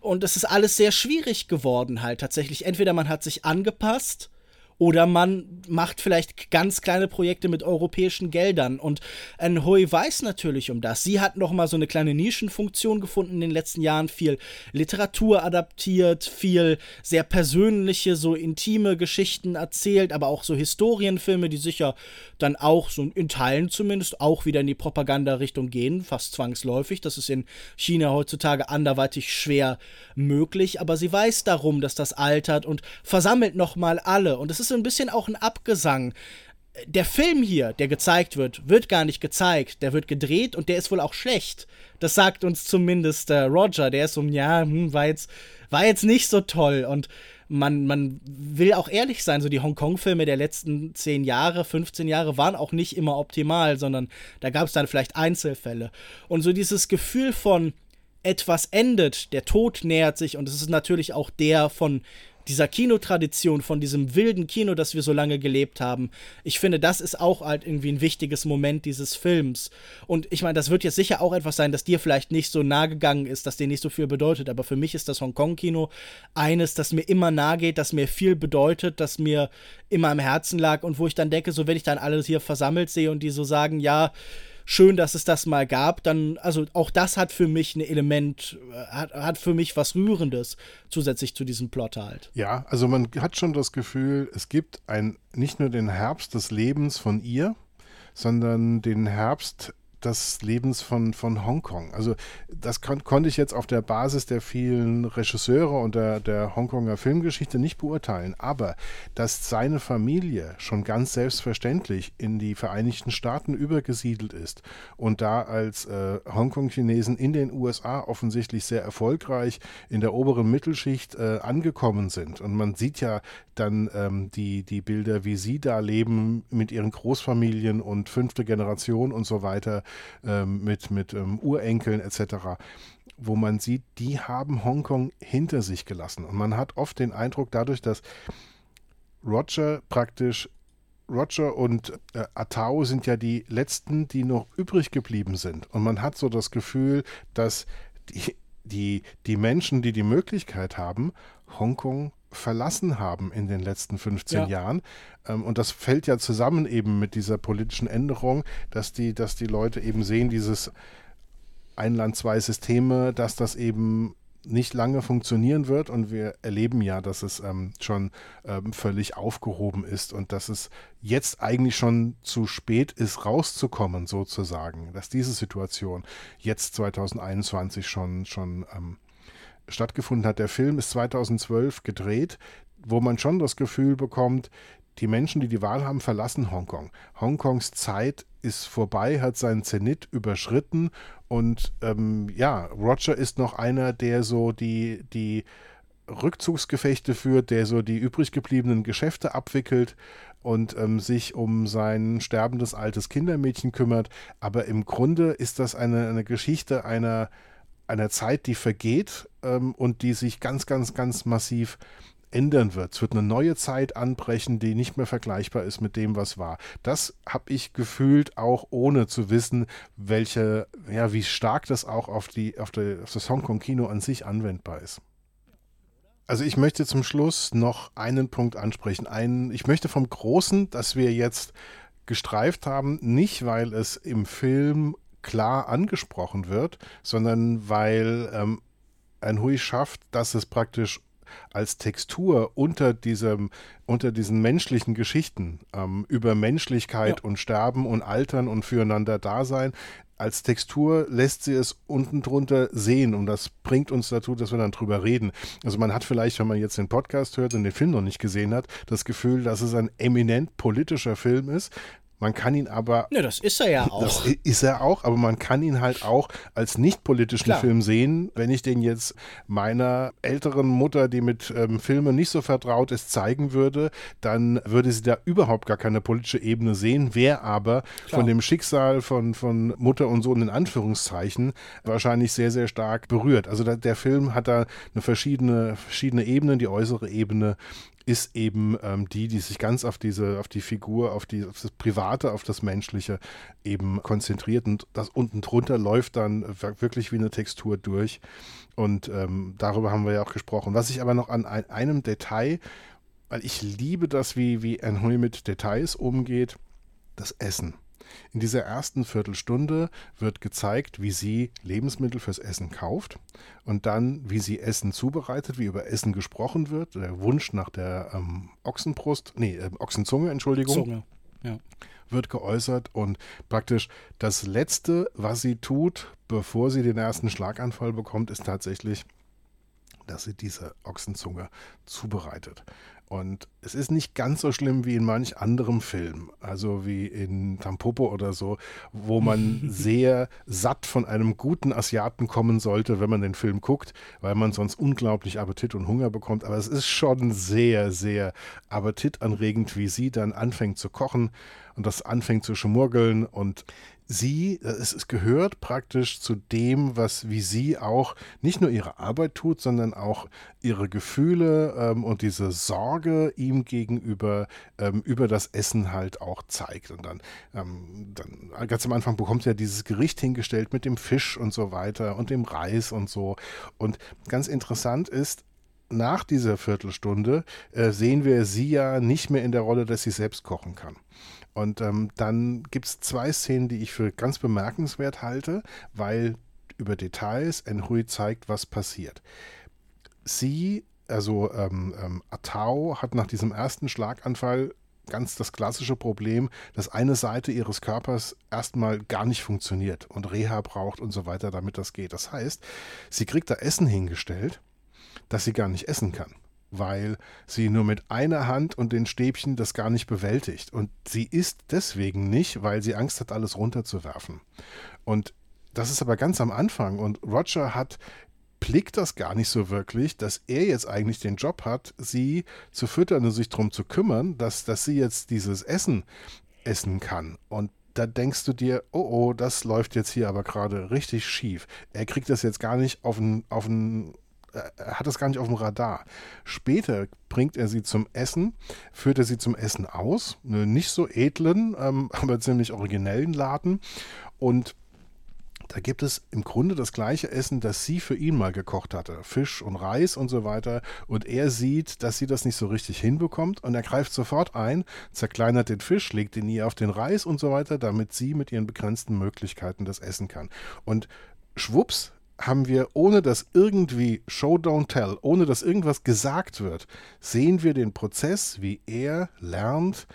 Und es ist alles sehr schwierig geworden halt tatsächlich. Entweder man hat sich angepasst oder man macht vielleicht ganz kleine Projekte mit europäischen Geldern. Und Hui weiß natürlich um das. Sie hat noch mal so eine kleine Nischenfunktion gefunden in den letzten Jahren. Viel Literatur adaptiert, viel sehr persönliche, so intime Geschichten erzählt, aber auch so Historienfilme, die sicher dann auch so in Teilen zumindest auch wieder in die Propaganda-Richtung gehen, fast zwangsläufig. Das ist in China heutzutage anderweitig schwer möglich. Aber sie weiß darum, dass das altert und versammelt noch mal alle. Und es ist so ein bisschen auch ein Abgesang. Der Film hier, der gezeigt wird, wird gar nicht gezeigt. Der wird gedreht und der ist wohl auch schlecht. Das sagt uns zumindest äh, Roger. Der ist so, ja, hm, war, jetzt, war jetzt nicht so toll. Und man, man will auch ehrlich sein, so die Hongkong-Filme der letzten 10 Jahre, 15 Jahre waren auch nicht immer optimal, sondern da gab es dann vielleicht Einzelfälle. Und so dieses Gefühl von etwas endet, der Tod nähert sich und es ist natürlich auch der von dieser Kinotradition, von diesem wilden Kino, das wir so lange gelebt haben. Ich finde, das ist auch halt irgendwie ein wichtiges Moment dieses Films. Und ich meine, das wird jetzt sicher auch etwas sein, das dir vielleicht nicht so nahe gegangen ist, das dir nicht so viel bedeutet. Aber für mich ist das Hongkong-Kino eines, das mir immer nahe geht, das mir viel bedeutet, das mir immer am Herzen lag und wo ich dann denke, so wenn ich dann alles hier versammelt sehe und die so sagen, ja, schön, dass es das mal gab. Dann, also auch das hat für mich ein Element, äh, hat, hat für mich was Rührendes zusätzlich zu diesem Plot halt. Ja, also man hat schon das Gefühl, es gibt ein, nicht nur den Herbst des Lebens von ihr, sondern den Herbst des Lebens von, von Hongkong. Also das kon konnte ich jetzt auf der Basis der vielen Regisseure und der, der Hongkonger Filmgeschichte nicht beurteilen. Aber dass seine Familie schon ganz selbstverständlich in die Vereinigten Staaten übergesiedelt ist und da als äh, Hongkong-Chinesen in den USA offensichtlich sehr erfolgreich in der oberen Mittelschicht äh, angekommen sind. Und man sieht ja dann ähm, die, die Bilder, wie sie da leben mit ihren Großfamilien und fünfte Generation und so weiter ähm, mit, mit ähm, Urenkeln etc., wo man sieht, die haben Hongkong hinter sich gelassen. Und man hat oft den Eindruck, dadurch, dass Roger praktisch Roger und äh, Atao sind ja die letzten, die noch übrig geblieben sind. Und man hat so das Gefühl, dass die, die, die Menschen, die die Möglichkeit haben, Hongkong verlassen haben in den letzten 15 ja. Jahren. Ähm, und das fällt ja zusammen eben mit dieser politischen Änderung, dass die, dass die Leute eben sehen, dieses ein Land, zwei Systeme, dass das eben nicht lange funktionieren wird und wir erleben ja, dass es ähm, schon ähm, völlig aufgehoben ist und dass es jetzt eigentlich schon zu spät ist, rauszukommen sozusagen, dass diese Situation jetzt 2021 schon, schon ähm, stattgefunden hat. Der Film ist 2012 gedreht, wo man schon das Gefühl bekommt, die Menschen, die die Wahl haben, verlassen Hongkong. Hongkongs Zeit ist vorbei, hat seinen Zenit überschritten und ähm, ja, Roger ist noch einer, der so die, die Rückzugsgefechte führt, der so die übrig gebliebenen Geschäfte abwickelt und ähm, sich um sein sterbendes altes Kindermädchen kümmert. Aber im Grunde ist das eine, eine Geschichte einer einer Zeit, die vergeht ähm, und die sich ganz, ganz, ganz massiv ändern wird. Es wird eine neue Zeit anbrechen, die nicht mehr vergleichbar ist mit dem, was war. Das habe ich gefühlt, auch ohne zu wissen, welche, ja, wie stark das auch auf, die, auf, die, auf das Hongkong-Kino an sich anwendbar ist. Also ich möchte zum Schluss noch einen Punkt ansprechen. Einen, ich möchte vom Großen, das wir jetzt gestreift haben, nicht weil es im Film klar angesprochen wird, sondern weil ähm, ein Hui schafft, dass es praktisch als Textur unter diesem unter diesen menschlichen Geschichten ähm, über Menschlichkeit ja. und Sterben und Altern und füreinander Dasein als Textur lässt sie es unten drunter sehen und das bringt uns dazu, dass wir dann drüber reden. Also man hat vielleicht, wenn man jetzt den Podcast hört und den Film noch nicht gesehen hat, das Gefühl, dass es ein eminent politischer Film ist, man kann ihn aber. Ja, das ist er ja auch. Das ist er auch, aber man kann ihn halt auch als nicht politischen Klar. Film sehen. Wenn ich den jetzt meiner älteren Mutter, die mit ähm, Filmen nicht so vertraut ist, zeigen würde, dann würde sie da überhaupt gar keine politische Ebene sehen, wäre aber Klar. von dem Schicksal von, von Mutter und Sohn in Anführungszeichen wahrscheinlich sehr, sehr stark berührt. Also da, der Film hat da eine verschiedene, verschiedene Ebenen. Die äußere Ebene ist eben ähm, die, die sich ganz auf diese, auf die Figur, auf, die, auf das Private, auf das Menschliche eben konzentriert und das unten drunter läuft dann wirklich wie eine Textur durch. Und ähm, darüber haben wir ja auch gesprochen. Was ich aber noch an ein, einem Detail, weil ich liebe das, wie, wie Anhui mit Details umgeht, das Essen. In dieser ersten Viertelstunde wird gezeigt, wie sie Lebensmittel fürs Essen kauft und dann, wie sie Essen zubereitet, wie über Essen gesprochen wird, der Wunsch nach der ähm, Ochsenbrust, nee, äh, Ochsenzunge, Entschuldigung. Zunge, ja. Wird geäußert und praktisch das Letzte, was sie tut, bevor sie den ersten Schlaganfall bekommt, ist tatsächlich, dass sie diese Ochsenzunge zubereitet. Und es ist nicht ganz so schlimm wie in manch anderem Film, also wie in Tampopo oder so, wo man sehr satt von einem guten Asiaten kommen sollte, wenn man den Film guckt, weil man sonst unglaublich Appetit und Hunger bekommt. Aber es ist schon sehr, sehr appetitanregend, wie sie dann anfängt zu kochen und das anfängt zu schmurgeln und sie, es, es, gehört praktisch zu dem, was wie sie auch nicht nur ihre Arbeit tut, sondern auch ihre Gefühle ähm, und diese Sorge ihm gegenüber ähm, über das Essen halt auch zeigt. Und dann, ähm, dann ganz am Anfang bekommt er dieses Gericht hingestellt mit dem Fisch und so weiter und dem Reis und so. Und ganz interessant ist, nach dieser Viertelstunde äh, sehen wir sie ja nicht mehr in der Rolle, dass sie selbst kochen kann. Und ähm, dann gibt es zwei Szenen, die ich für ganz bemerkenswert halte, weil über Details Enhui zeigt, was passiert. Sie, also ähm, ähm, Atao, hat nach diesem ersten Schlaganfall ganz das klassische Problem, dass eine Seite ihres Körpers erstmal gar nicht funktioniert und Reha braucht und so weiter, damit das geht. Das heißt, sie kriegt da Essen hingestellt, das sie gar nicht essen kann weil sie nur mit einer Hand und den Stäbchen das gar nicht bewältigt. Und sie isst deswegen nicht, weil sie Angst hat, alles runterzuwerfen. Und das ist aber ganz am Anfang. Und Roger hat blickt das gar nicht so wirklich, dass er jetzt eigentlich den Job hat, sie zu füttern und sich darum zu kümmern, dass, dass sie jetzt dieses Essen essen kann. Und da denkst du dir, oh oh, das läuft jetzt hier aber gerade richtig schief. Er kriegt das jetzt gar nicht auf den, auf den er hat das gar nicht auf dem Radar. Später bringt er sie zum Essen, führt er sie zum Essen aus, einen nicht so edlen, ähm, aber ziemlich originellen Laden und da gibt es im Grunde das gleiche Essen, das sie für ihn mal gekocht hatte. Fisch und Reis und so weiter. Und er sieht, dass sie das nicht so richtig hinbekommt und er greift sofort ein, zerkleinert den Fisch, legt ihn ihr auf den Reis und so weiter, damit sie mit ihren begrenzten Möglichkeiten das essen kann. Und schwupps haben wir, ohne dass irgendwie Show Don't Tell, ohne dass irgendwas gesagt wird, sehen wir den Prozess, wie er lernt,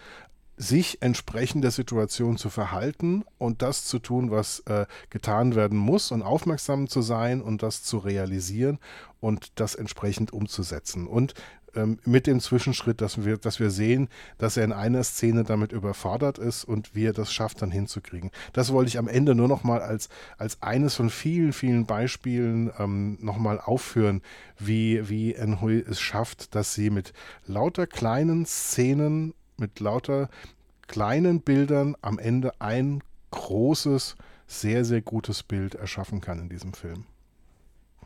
sich entsprechend der Situation zu verhalten und das zu tun, was äh, getan werden muss und aufmerksam zu sein und das zu realisieren und das entsprechend umzusetzen. Und ähm, mit dem Zwischenschritt, dass wir, dass wir sehen, dass er in einer Szene damit überfordert ist und wie er das schafft, dann hinzukriegen. Das wollte ich am Ende nur noch mal als, als eines von vielen, vielen Beispielen ähm, noch mal aufführen, wie, wie Enhui es schafft, dass sie mit lauter kleinen Szenen, mit lauter kleinen Bildern am Ende ein großes, sehr, sehr gutes Bild erschaffen kann in diesem Film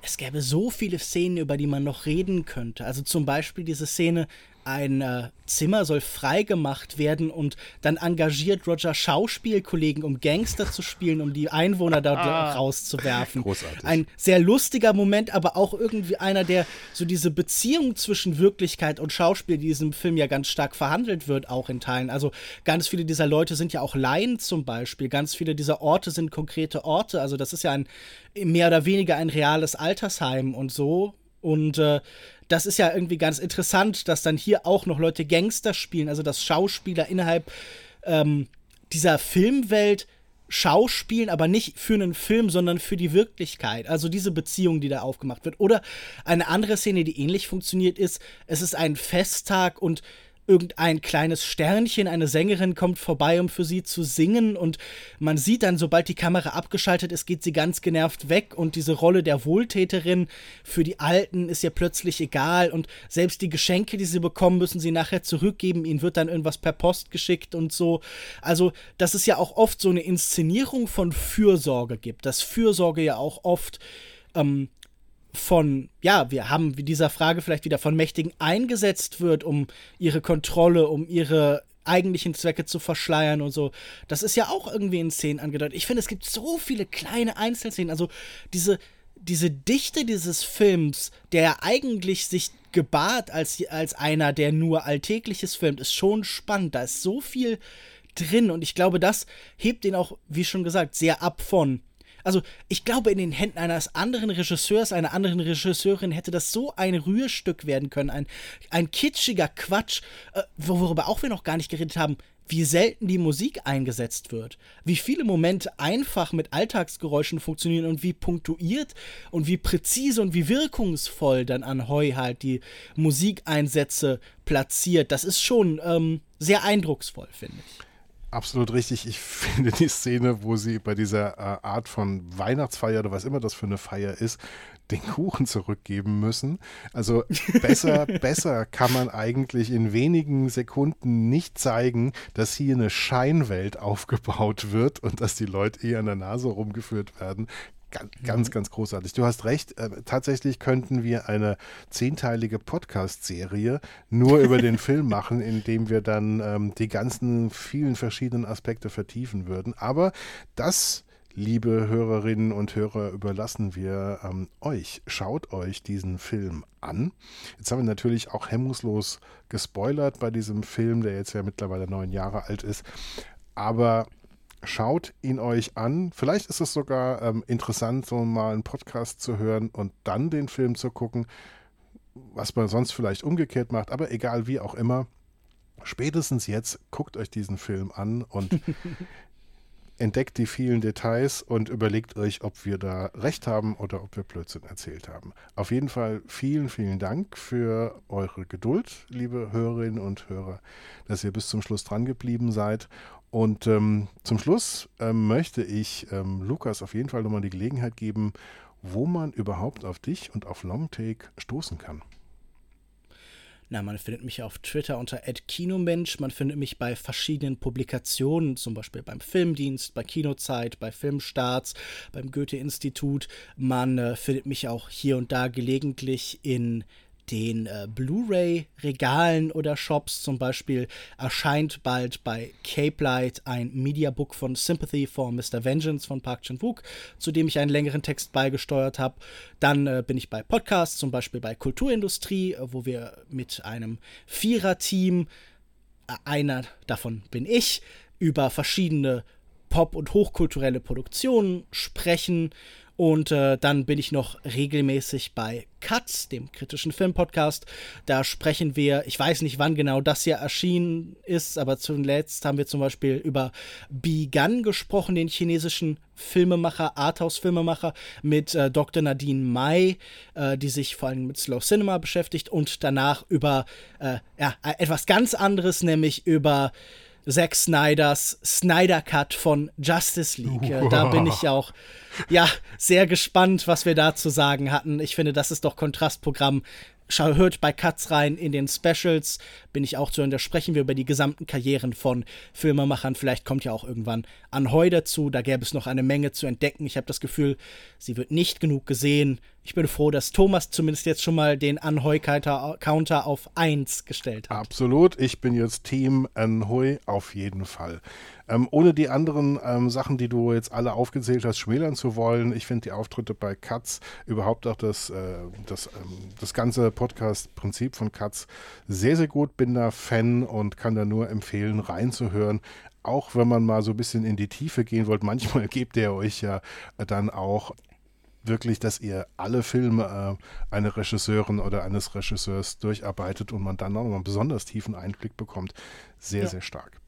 es gäbe so viele Szenen, über die man noch reden könnte. Also zum Beispiel diese Szene, ein äh, Zimmer soll freigemacht werden und dann engagiert Roger Schauspielkollegen, um Gangster zu spielen, um die Einwohner da ah, rauszuwerfen. Großartig. Ein sehr lustiger Moment, aber auch irgendwie einer, der so diese Beziehung zwischen Wirklichkeit und Schauspiel, die in diesem Film ja ganz stark verhandelt wird, auch in Teilen. Also ganz viele dieser Leute sind ja auch Laien zum Beispiel. Ganz viele dieser Orte sind konkrete Orte. Also das ist ja ein mehr oder weniger ein reales Altersheim und so. Und äh, das ist ja irgendwie ganz interessant, dass dann hier auch noch Leute Gangster spielen, also dass Schauspieler innerhalb ähm, dieser Filmwelt Schauspielen, aber nicht für einen Film, sondern für die Wirklichkeit. Also diese Beziehung, die da aufgemacht wird. Oder eine andere Szene, die ähnlich funktioniert, ist, es ist ein Festtag und irgendein kleines Sternchen, eine Sängerin kommt vorbei, um für sie zu singen und man sieht dann, sobald die Kamera abgeschaltet ist, geht sie ganz genervt weg und diese Rolle der Wohltäterin für die Alten ist ihr plötzlich egal und selbst die Geschenke, die sie bekommen, müssen sie nachher zurückgeben, ihnen wird dann irgendwas per Post geschickt und so. Also, dass es ja auch oft so eine Inszenierung von Fürsorge gibt, dass Fürsorge ja auch oft ähm, von, ja, wir haben wie dieser Frage vielleicht wieder von Mächtigen eingesetzt wird, um ihre Kontrolle, um ihre eigentlichen Zwecke zu verschleiern und so. Das ist ja auch irgendwie in Szenen angedeutet. Ich finde, es gibt so viele kleine Einzelszenen. Also diese, diese Dichte dieses Films, der eigentlich sich gebahrt als, als einer, der nur Alltägliches filmt, ist schon spannend. Da ist so viel drin und ich glaube, das hebt ihn auch, wie schon gesagt, sehr ab von also, ich glaube, in den Händen eines anderen Regisseurs, einer anderen Regisseurin hätte das so ein Rührstück werden können. Ein, ein kitschiger Quatsch, äh, worüber auch wir noch gar nicht geredet haben, wie selten die Musik eingesetzt wird, wie viele Momente einfach mit Alltagsgeräuschen funktionieren und wie punktuiert und wie präzise und wie wirkungsvoll dann an Heu halt die Musikeinsätze platziert. Das ist schon ähm, sehr eindrucksvoll, finde ich. Absolut richtig. Ich finde die Szene, wo sie bei dieser äh, Art von Weihnachtsfeier oder was immer das für eine Feier ist, den Kuchen zurückgeben müssen. Also besser, besser kann man eigentlich in wenigen Sekunden nicht zeigen, dass hier eine Scheinwelt aufgebaut wird und dass die Leute eher an der Nase rumgeführt werden. Ganz, ganz, mhm. ganz großartig. Du hast recht. Äh, tatsächlich könnten wir eine zehnteilige Podcast-Serie nur über den Film machen, indem wir dann ähm, die ganzen vielen verschiedenen Aspekte vertiefen würden. Aber das liebe Hörerinnen und Hörer, überlassen wir ähm, euch. Schaut euch diesen Film an. Jetzt haben wir natürlich auch hemmungslos gespoilert bei diesem Film, der jetzt ja mittlerweile neun Jahre alt ist. Aber schaut ihn euch an. Vielleicht ist es sogar ähm, interessant, so mal einen Podcast zu hören und dann den Film zu gucken, was man sonst vielleicht umgekehrt macht. Aber egal wie auch immer, spätestens jetzt guckt euch diesen Film an und entdeckt die vielen Details und überlegt euch, ob wir da recht haben oder ob wir Blödsinn erzählt haben. Auf jeden Fall vielen, vielen Dank für eure Geduld, liebe Hörerinnen und Hörer, dass ihr bis zum Schluss dran geblieben seid. Und ähm, zum Schluss ähm, möchte ich ähm, Lukas auf jeden Fall nochmal die Gelegenheit geben, wo man überhaupt auf dich und auf Longtake stoßen kann. Na, man findet mich auf Twitter unter @kinomensch. Man findet mich bei verschiedenen Publikationen, zum Beispiel beim Filmdienst, bei Kinozeit, bei Filmstarts, beim Goethe-Institut. Man äh, findet mich auch hier und da gelegentlich in den äh, Blu-ray-Regalen oder Shops. Zum Beispiel erscheint bald bei Cape Light ein Mediabook von Sympathy for Mr. Vengeance von Park Chan-wook, zu dem ich einen längeren Text beigesteuert habe. Dann äh, bin ich bei Podcasts, zum Beispiel bei Kulturindustrie, äh, wo wir mit einem Vierer-Team, äh, einer davon bin ich, über verschiedene Pop- und hochkulturelle Produktionen sprechen. Und äh, dann bin ich noch regelmäßig bei Cuts, dem kritischen Filmpodcast. Da sprechen wir, ich weiß nicht, wann genau das hier erschienen ist, aber zuletzt haben wir zum Beispiel über Bigan gesprochen, den chinesischen Filmemacher, Arthouse-Filmemacher mit äh, Dr. Nadine Mai, äh, die sich vor allem mit Slow Cinema beschäftigt und danach über äh, ja, etwas ganz anderes, nämlich über Zack Snyders Snyder Cut von Justice League. Wow. Da bin ich auch ja sehr gespannt, was wir da zu sagen hatten. Ich finde, das ist doch Kontrastprogramm Schau, hört bei Cuts rein in den Specials, bin ich auch zu hören. Da sprechen wir über die gesamten Karrieren von Filmemachern. Vielleicht kommt ja auch irgendwann Anheu dazu. Da gäbe es noch eine Menge zu entdecken. Ich habe das Gefühl, sie wird nicht genug gesehen. Ich bin froh, dass Thomas zumindest jetzt schon mal den Anheu-Counter auf 1 gestellt hat. Absolut. Ich bin jetzt Team Anheu auf jeden Fall. Ähm, ohne die anderen ähm, Sachen, die du jetzt alle aufgezählt hast, schmälern zu wollen, ich finde die Auftritte bei Katz, überhaupt auch das, äh, das, ähm, das ganze Podcast-Prinzip von Katz sehr, sehr gut. Bin da Fan und kann da nur empfehlen, reinzuhören auch wenn man mal so ein bisschen in die Tiefe gehen wollt, manchmal gebt er euch ja dann auch wirklich, dass ihr alle Filme äh, einer Regisseurin oder eines Regisseurs durcharbeitet und man dann noch einen besonders tiefen Einblick bekommt. Sehr, ja. sehr stark.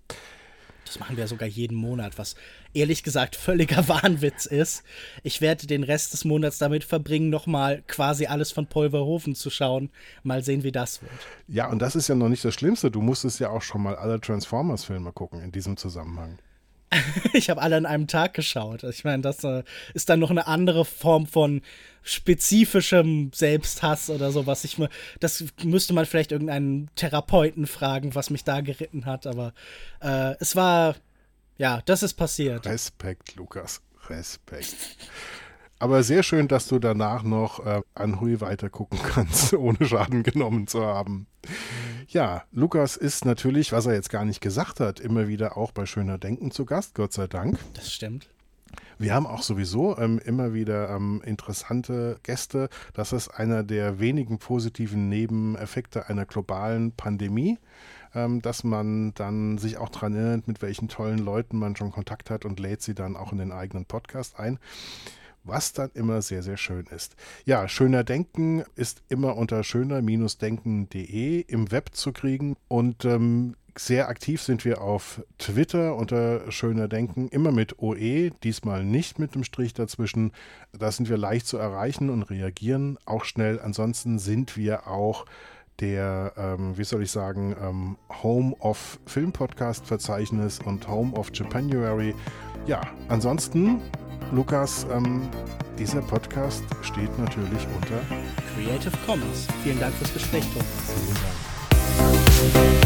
Das machen wir sogar jeden Monat, was ehrlich gesagt völliger Wahnwitz ist. Ich werde den Rest des Monats damit verbringen, nochmal quasi alles von Paul Verhoeven zu schauen. Mal sehen, wie das wird. Ja, und das ist ja noch nicht das Schlimmste. Du musstest ja auch schon mal alle Transformers-Filme gucken in diesem Zusammenhang. ich habe alle an einem Tag geschaut. Ich meine, das äh, ist dann noch eine andere Form von spezifischem Selbsthass oder so, was ich mir. Das müsste man vielleicht irgendeinen Therapeuten fragen, was mich da geritten hat, aber äh, es war. Ja, das ist passiert. Respekt, Lukas. Respekt. Aber sehr schön, dass du danach noch äh, an Hui weitergucken kannst, ohne Schaden genommen zu haben. Ja, Lukas ist natürlich, was er jetzt gar nicht gesagt hat, immer wieder auch bei Schöner Denken zu Gast, Gott sei Dank. Das stimmt. Wir haben auch sowieso ähm, immer wieder ähm, interessante Gäste. Das ist einer der wenigen positiven Nebeneffekte einer globalen Pandemie, ähm, dass man dann sich auch daran erinnert, mit welchen tollen Leuten man schon Kontakt hat und lädt sie dann auch in den eigenen Podcast ein was dann immer sehr, sehr schön ist. Ja, schöner Denken ist immer unter schöner-denken.de im Web zu kriegen und ähm, sehr aktiv sind wir auf Twitter unter Schöner Denken, immer mit OE, diesmal nicht mit dem Strich dazwischen. Da sind wir leicht zu erreichen und reagieren auch schnell. Ansonsten sind wir auch der, ähm, wie soll ich sagen, ähm, Home of Film Podcast Verzeichnis und Home of Japanuary. Ja, ansonsten Lukas, ähm, dieser Podcast steht natürlich unter Creative Commons. Vielen Dank fürs Gespräch, Thomas. Vielen Dank.